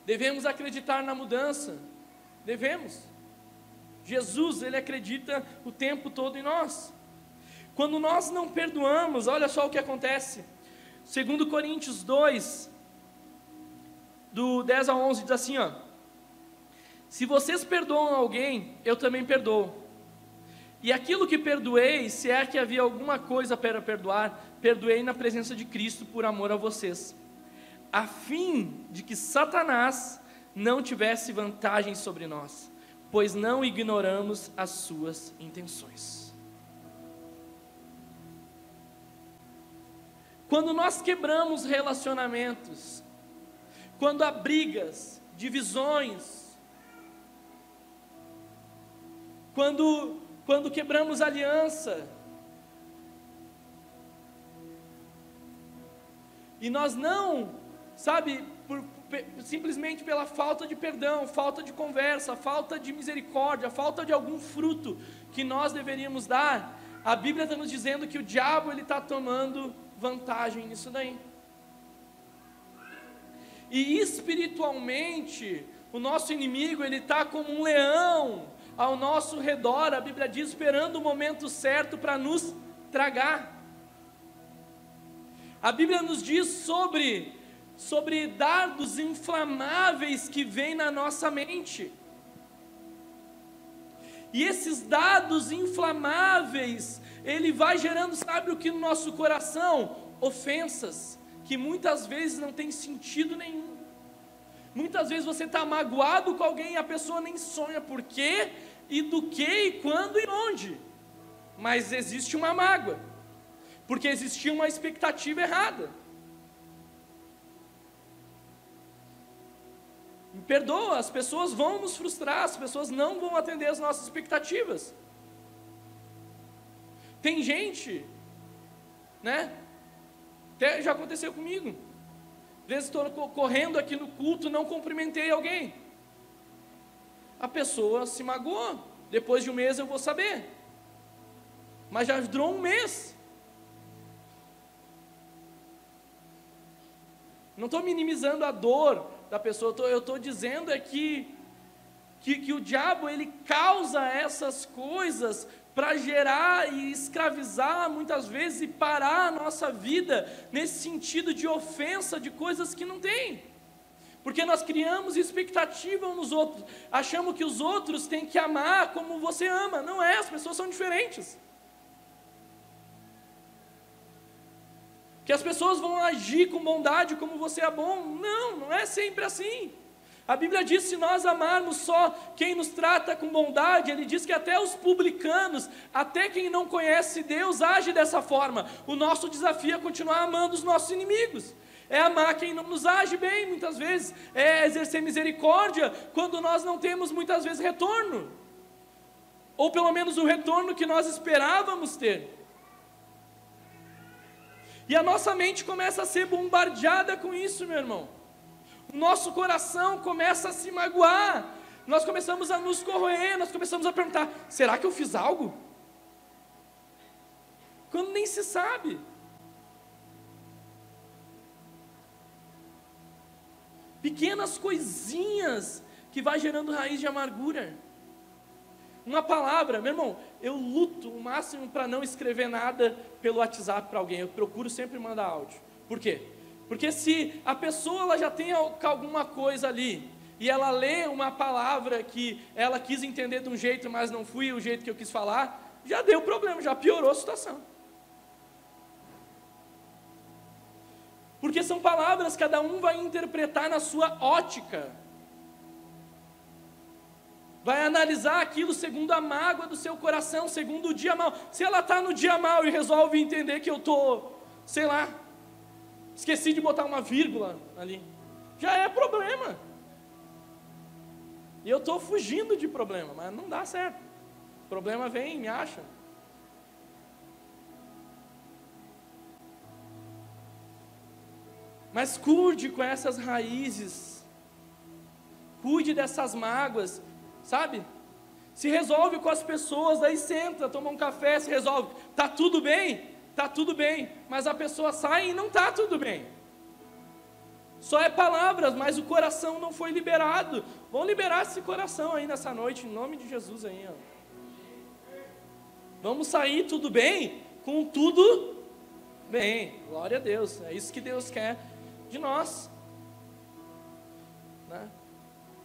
Devemos acreditar na mudança. Devemos. Jesus, ele acredita o tempo todo em nós. Quando nós não perdoamos, olha só o que acontece. Segundo Coríntios 2, do 10 a 11 diz assim, ó: se vocês perdoam alguém, eu também perdoo. E aquilo que perdoei, se é que havia alguma coisa para perdoar, perdoei na presença de Cristo por amor a vocês, a fim de que Satanás não tivesse vantagem sobre nós, pois não ignoramos as suas intenções. Quando nós quebramos relacionamentos, quando há brigas, divisões, quando, quando quebramos aliança. E nós não, sabe, por, simplesmente pela falta de perdão, falta de conversa, falta de misericórdia, falta de algum fruto que nós deveríamos dar, a Bíblia está nos dizendo que o diabo ele está tomando vantagem nisso daí. E espiritualmente, o nosso inimigo ele está como um leão ao nosso redor, a Bíblia diz, esperando o momento certo para nos tragar. A Bíblia nos diz sobre sobre dardos inflamáveis que vêm na nossa mente. E esses dados inflamáveis, ele vai gerando, sabe o que no nosso coração? Ofensas, que muitas vezes não tem sentido nenhum. Muitas vezes você está magoado com alguém e a pessoa nem sonha por quê, e do que, e quando e onde. Mas existe uma mágoa, porque existia uma expectativa errada. Me perdoa, as pessoas vão nos frustrar, as pessoas não vão atender as nossas expectativas. Tem gente, né? Até já aconteceu comigo vezes estou correndo aqui no culto, não cumprimentei alguém. A pessoa se magoou. Depois de um mês eu vou saber. mas já durou um mês. Não estou minimizando a dor da pessoa, eu estou dizendo é que, que, que o diabo ele causa essas coisas para gerar e escravizar muitas vezes e parar a nossa vida nesse sentido de ofensa de coisas que não tem. Porque nós criamos expectativa nos outros, achamos que os outros têm que amar como você ama. Não é, as pessoas são diferentes. Que as pessoas vão agir com bondade como você é bom. Não, não é sempre assim. A Bíblia diz: se nós amarmos só quem nos trata com bondade, ele diz que até os publicanos, até quem não conhece Deus, age dessa forma. O nosso desafio é continuar amando os nossos inimigos. É amar quem não nos age bem, muitas vezes. É exercer misericórdia quando nós não temos, muitas vezes, retorno. Ou pelo menos o retorno que nós esperávamos ter. E a nossa mente começa a ser bombardeada com isso, meu irmão nosso coração começa a se magoar, nós começamos a nos corroer, nós começamos a perguntar: será que eu fiz algo? Quando nem se sabe. Pequenas coisinhas que vai gerando raiz de amargura. Uma palavra, meu irmão, eu luto o máximo para não escrever nada pelo WhatsApp para alguém. Eu procuro sempre mandar áudio. Por quê? Porque se a pessoa ela já tem alguma coisa ali, e ela lê uma palavra que ela quis entender de um jeito, mas não foi o jeito que eu quis falar, já deu problema, já piorou a situação. Porque são palavras, cada um vai interpretar na sua ótica. Vai analisar aquilo segundo a mágoa do seu coração, segundo o dia mal. Se ela está no dia mal e resolve entender que eu estou, sei lá, Esqueci de botar uma vírgula ali. Já é problema. E eu estou fugindo de problema, mas não dá certo. Problema vem, me acha. Mas cuide com essas raízes. Cuide dessas mágoas, sabe? Se resolve com as pessoas, aí senta, toma um café, se resolve. Tá tudo bem? Está tudo bem, mas a pessoa sai e não está tudo bem. Só é palavras, mas o coração não foi liberado. Vamos liberar esse coração aí nessa noite, em nome de Jesus aí. Ó. Vamos sair tudo bem, com tudo bem. Glória a Deus. É isso que Deus quer de nós. Né?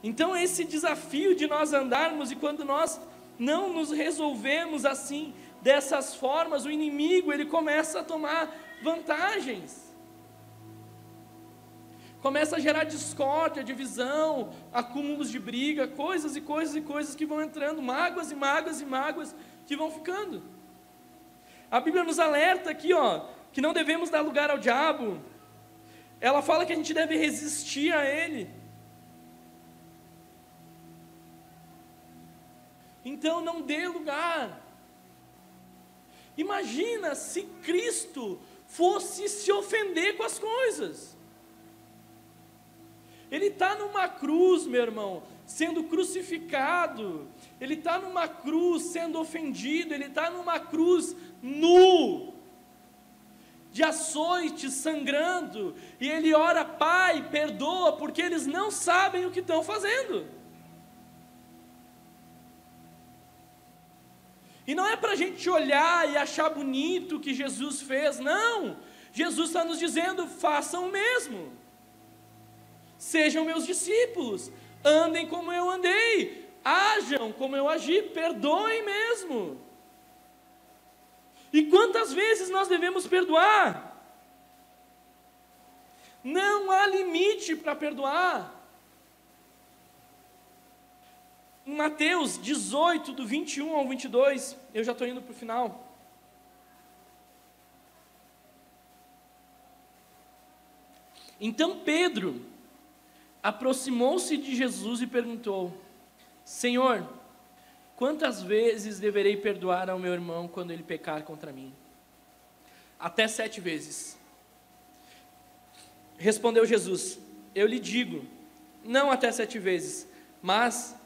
Então esse desafio de nós andarmos e quando nós não nos resolvemos assim, dessas formas, o inimigo ele começa a tomar vantagens. Começa a gerar discórdia, divisão, acúmulos de briga, coisas e coisas e coisas que vão entrando, mágoas e mágoas e mágoas que vão ficando. A Bíblia nos alerta aqui, ó, que não devemos dar lugar ao diabo. Ela fala que a gente deve resistir a ele. Então não dê lugar. Imagina se Cristo fosse se ofender com as coisas. Ele está numa cruz, meu irmão, sendo crucificado. Ele está numa cruz sendo ofendido. Ele está numa cruz nu, de açoite, sangrando. E ele ora, Pai, perdoa, porque eles não sabem o que estão fazendo. E não é para a gente olhar e achar bonito o que Jesus fez, não. Jesus está nos dizendo: façam o mesmo. Sejam meus discípulos, andem como eu andei, ajam como eu agi, perdoem mesmo. E quantas vezes nós devemos perdoar? Não há limite para perdoar. Em Mateus 18, do 21 ao 22, eu já estou indo para o final. Então Pedro aproximou-se de Jesus e perguntou: Senhor, quantas vezes deverei perdoar ao meu irmão quando ele pecar contra mim? Até sete vezes. Respondeu Jesus: Eu lhe digo, não até sete vezes, mas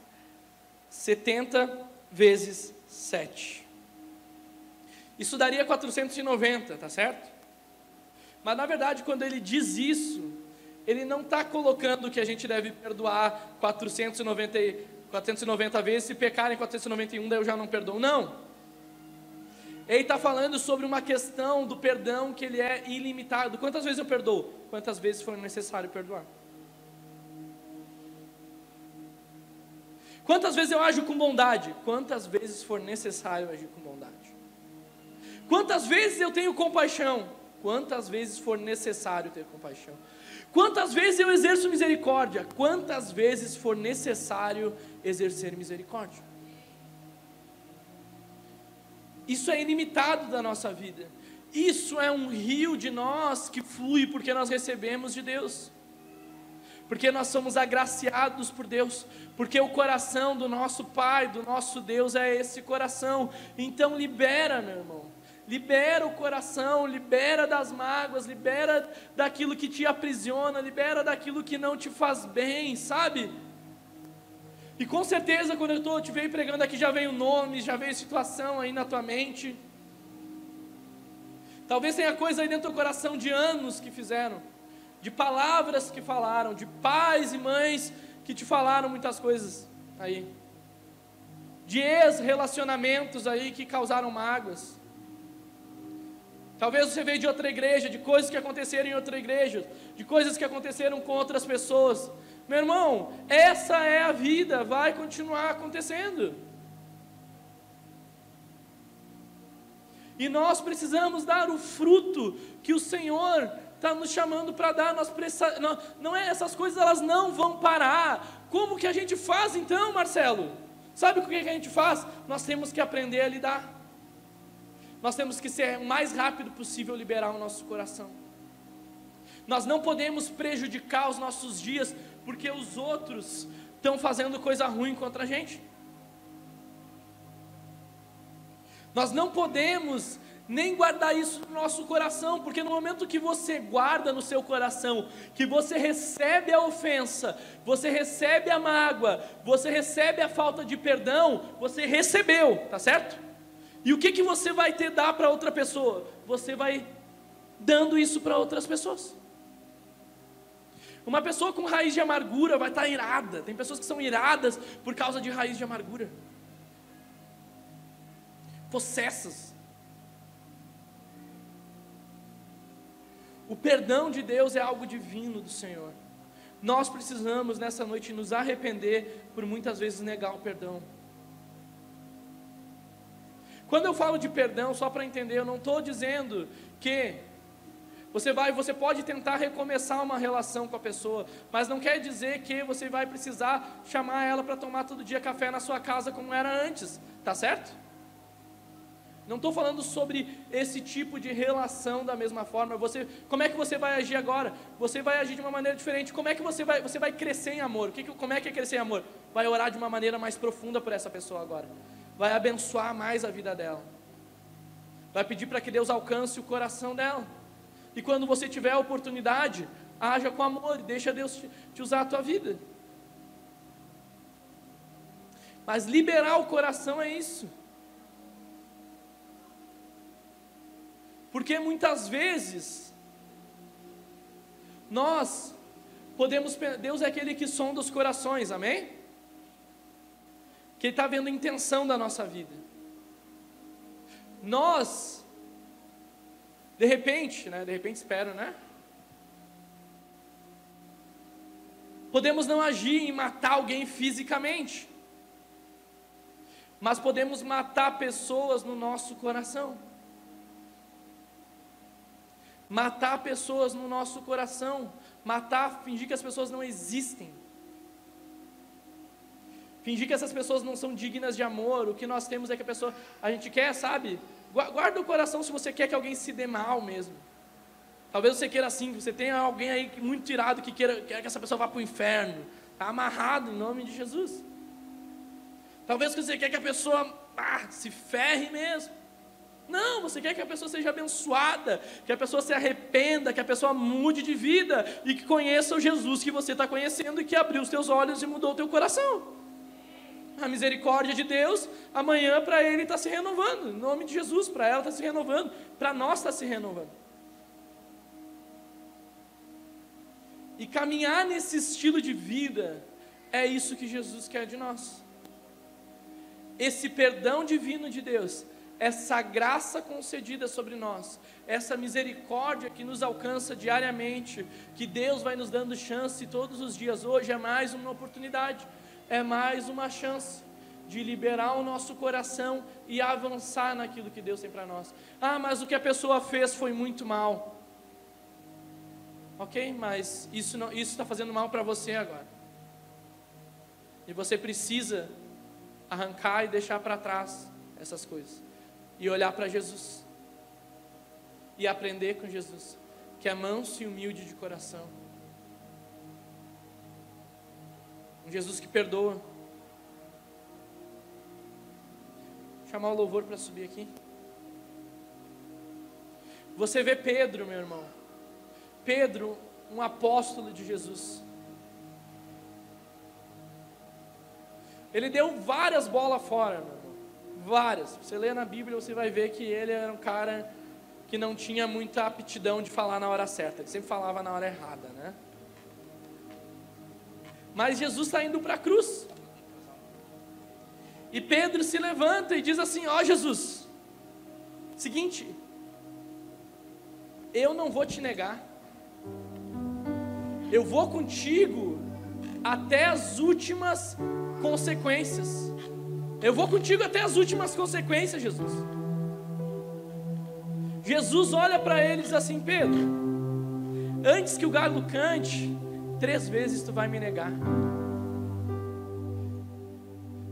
70 vezes 7. Isso daria 490, tá certo? Mas na verdade, quando ele diz isso, ele não está colocando que a gente deve perdoar 490, 490 vezes, se pecarem 491, daí eu já não perdoo. Não. Ele está falando sobre uma questão do perdão que ele é ilimitado. Quantas vezes eu perdoo? Quantas vezes for necessário perdoar? Quantas vezes eu ajo com bondade? Quantas vezes for necessário agir com bondade? Quantas vezes eu tenho compaixão? Quantas vezes for necessário ter compaixão? Quantas vezes eu exerço misericórdia? Quantas vezes for necessário exercer misericórdia? Isso é ilimitado da nossa vida. Isso é um rio de nós que flui porque nós recebemos de Deus. Porque nós somos agraciados por Deus, porque o coração do nosso Pai, do nosso Deus é esse coração. Então libera, meu irmão. Libera o coração, libera das mágoas, libera daquilo que te aprisiona, libera daquilo que não te faz bem, sabe? E com certeza, quando eu estou te veio pregando aqui, já veio nome, já veio situação aí na tua mente. Talvez tenha coisa aí dentro do coração de anos que fizeram, de palavras que falaram, de pais e mães que te falaram muitas coisas aí, de ex-relacionamentos aí que causaram mágoas. Talvez você veio de outra igreja, de coisas que aconteceram em outra igreja, de coisas que aconteceram com outras pessoas. Meu irmão, essa é a vida, vai continuar acontecendo. E nós precisamos dar o fruto que o Senhor está nos chamando para dar. Nós precisa, não, não é essas coisas, elas não vão parar. Como que a gente faz então, Marcelo? Sabe o que, que a gente faz? Nós temos que aprender a lidar. Nós temos que ser o mais rápido possível liberar o nosso coração. Nós não podemos prejudicar os nossos dias porque os outros estão fazendo coisa ruim contra a gente. Nós não podemos nem guardar isso no nosso coração, porque no momento que você guarda no seu coração, que você recebe a ofensa, você recebe a mágoa, você recebe a falta de perdão, você recebeu, tá certo? E o que, que você vai ter dar para outra pessoa? Você vai dando isso para outras pessoas. Uma pessoa com raiz de amargura vai estar irada. Tem pessoas que são iradas por causa de raiz de amargura. Possessas. O perdão de Deus é algo divino do Senhor. Nós precisamos nessa noite nos arrepender por muitas vezes negar o perdão. Quando eu falo de perdão, só para entender, eu não estou dizendo que você vai, você pode tentar recomeçar uma relação com a pessoa, mas não quer dizer que você vai precisar chamar ela para tomar todo dia café na sua casa como era antes, tá certo? Não estou falando sobre esse tipo de relação da mesma forma. Você, como é que você vai agir agora? Você vai agir de uma maneira diferente. Como é que você vai, você vai crescer em amor? O que, como é que é crescer em amor? Vai orar de uma maneira mais profunda por essa pessoa agora. Vai abençoar mais a vida dela. Vai pedir para que Deus alcance o coração dela. E quando você tiver a oportunidade, haja com amor e deixa Deus te, te usar a tua vida. Mas liberar o coração é isso. Porque muitas vezes nós podemos, Deus é aquele que sonda os corações, amém? Que Ele está vendo a intenção da nossa vida. Nós de repente, né? De repente espero, né? Podemos não agir em matar alguém fisicamente, mas podemos matar pessoas no nosso coração. Matar pessoas no nosso coração, matar, fingir que as pessoas não existem. Fingir que essas pessoas não são dignas de amor, o que nós temos é que a pessoa, a gente quer, sabe, Guarda o coração se você quer que alguém se dê mal mesmo. Talvez você queira assim, você tenha alguém aí muito tirado que queira que essa pessoa vá para o inferno. Está amarrado em nome de Jesus. Talvez você quer que a pessoa ah, se ferre mesmo. Não, você quer que a pessoa seja abençoada, que a pessoa se arrependa, que a pessoa mude de vida e que conheça o Jesus que você está conhecendo e que abriu os teus olhos e mudou o teu coração. A misericórdia de Deus, amanhã para ele está se renovando. Em nome de Jesus, para ela está se renovando. Para nós está se renovando. E caminhar nesse estilo de vida é isso que Jesus quer de nós. Esse perdão divino de Deus, essa graça concedida sobre nós, essa misericórdia que nos alcança diariamente, que Deus vai nos dando chance todos os dias. Hoje é mais uma oportunidade, é mais uma chance de liberar o nosso coração e avançar naquilo que Deus tem para nós. Ah, mas o que a pessoa fez foi muito mal. Ok, mas isso está fazendo mal para você agora. E você precisa arrancar e deixar para trás essas coisas. E olhar para Jesus. E aprender com Jesus, que é manso e humilde de coração. Um Jesus que perdoa. Vou chamar o louvor para subir aqui. Você vê Pedro, meu irmão. Pedro, um apóstolo de Jesus. Ele deu várias bolas fora, meu. Várias. Você lê na Bíblia, você vai ver que ele era um cara que não tinha muita aptidão de falar na hora certa. Ele sempre falava na hora errada, né? Mas Jesus está indo para a cruz. E Pedro se levanta e diz assim: Ó oh, Jesus, seguinte, eu não vou te negar, eu vou contigo até as últimas consequências. Eu vou contigo até as últimas consequências, Jesus. Jesus olha para ele e diz assim: Pedro, antes que o galo cante, três vezes tu vai me negar.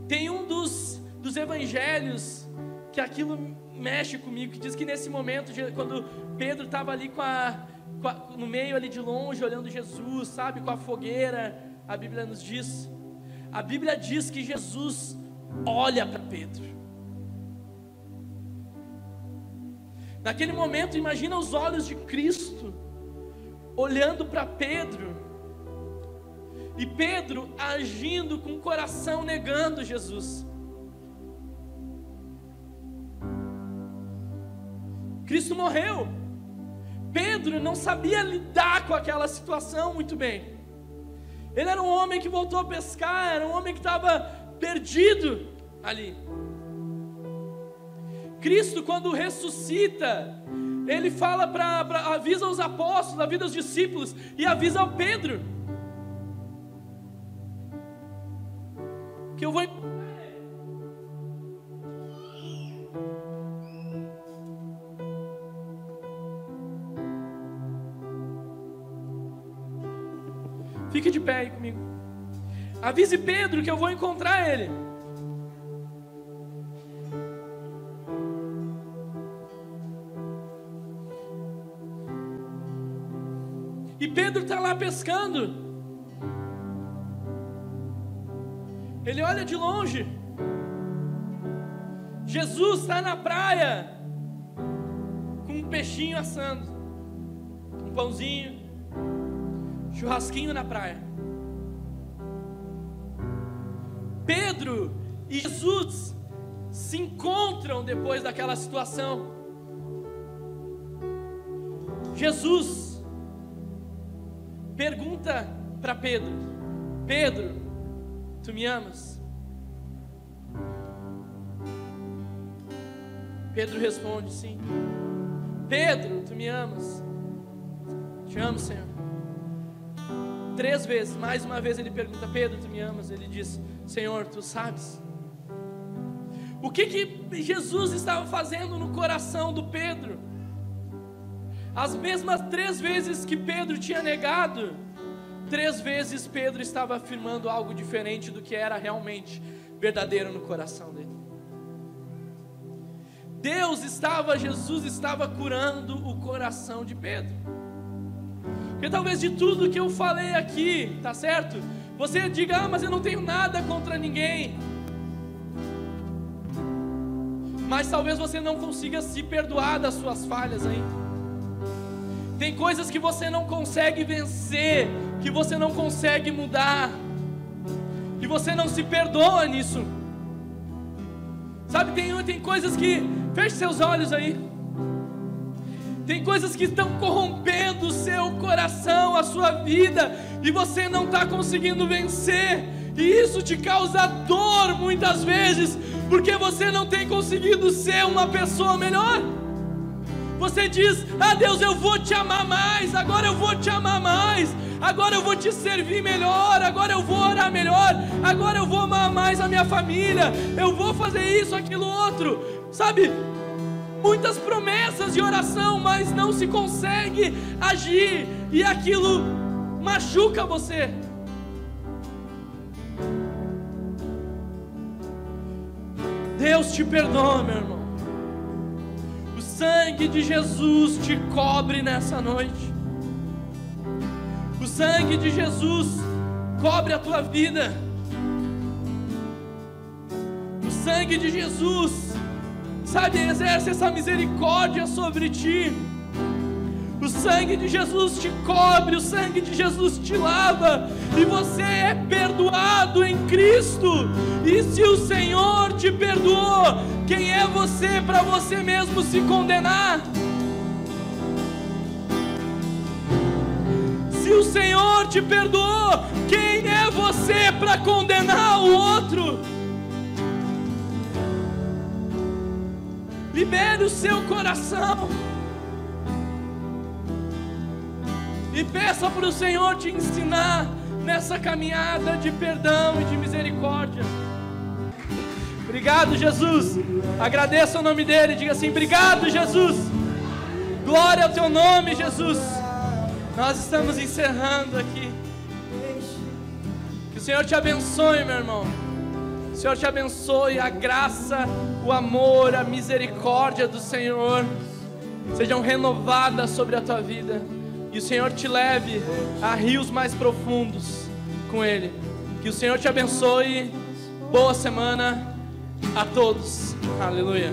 Tem um dos, dos evangelhos que aquilo mexe comigo, que diz que nesse momento, quando Pedro estava ali com a, com a, no meio ali de longe, olhando Jesus, sabe, com a fogueira, a Bíblia nos diz a Bíblia diz que Jesus olha para Pedro. Naquele momento, imagina os olhos de Cristo olhando para Pedro. E Pedro agindo com o coração negando Jesus. Cristo morreu. Pedro não sabia lidar com aquela situação muito bem. Ele era um homem que voltou a pescar, era um homem que estava perdido ali. Cristo, quando ressuscita, ele fala para, avisa os apóstolos, avisa os discípulos e avisa ao Pedro. Que eu vou Fique de pé aí comigo. Avise Pedro que eu vou encontrar ele. E Pedro está lá pescando. Ele olha de longe. Jesus está na praia com um peixinho assando, um pãozinho churrasquinho na praia. Pedro e Jesus se encontram depois daquela situação. Jesus pergunta para Pedro: Pedro, tu me amas? Pedro responde: Sim. Pedro, tu me amas? Te amo, Senhor. Três vezes, mais uma vez ele pergunta: Pedro, tu me amas? Ele diz: Senhor, tu sabes. O que que Jesus estava fazendo no coração do Pedro? As mesmas três vezes que Pedro tinha negado, três vezes Pedro estava afirmando algo diferente do que era realmente verdadeiro no coração dele. Deus estava, Jesus estava curando o coração de Pedro. Porque talvez de tudo que eu falei aqui, tá certo? Você diga, ah, mas eu não tenho nada contra ninguém. Mas talvez você não consiga se perdoar das suas falhas ainda. Tem coisas que você não consegue vencer, que você não consegue mudar. e você não se perdoa nisso. Sabe, tem, tem coisas que. Feche seus olhos aí. Tem coisas que estão corrompendo o seu coração, a sua vida, e você não está conseguindo vencer. E isso te causa dor muitas vezes, porque você não tem conseguido ser uma pessoa melhor. Você diz: Ah, Deus, eu vou te amar mais, agora eu vou te amar mais, agora eu vou te servir melhor, agora eu vou orar melhor, agora eu vou amar mais a minha família, eu vou fazer isso, aquilo, outro. Sabe, muitas promessas de oração, mas não se consegue agir, e aquilo machuca você. Deus te perdoa, meu irmão. O sangue de Jesus te cobre nessa noite. O sangue de Jesus cobre a tua vida. O sangue de Jesus, sabe, exerce essa misericórdia sobre ti. O sangue de Jesus te cobre, o sangue de Jesus te lava, e você é perdoado em Cristo. E se o Senhor te perdoou, quem é você para você mesmo se condenar? Se o Senhor te perdoou, quem é você para condenar o outro? Libere o seu coração. E peça para o Senhor te ensinar nessa caminhada de perdão e de misericórdia. Obrigado, Jesus. Agradeça o nome dele. Diga assim: Obrigado, Jesus. Glória ao teu nome, Jesus. Nós estamos encerrando aqui. Que o Senhor te abençoe, meu irmão. O Senhor te abençoe. A graça, o amor, a misericórdia do Senhor sejam renovadas sobre a tua vida e o Senhor te leve a rios mais profundos com Ele. Que o Senhor te abençoe. Boa semana a todos. Aleluia.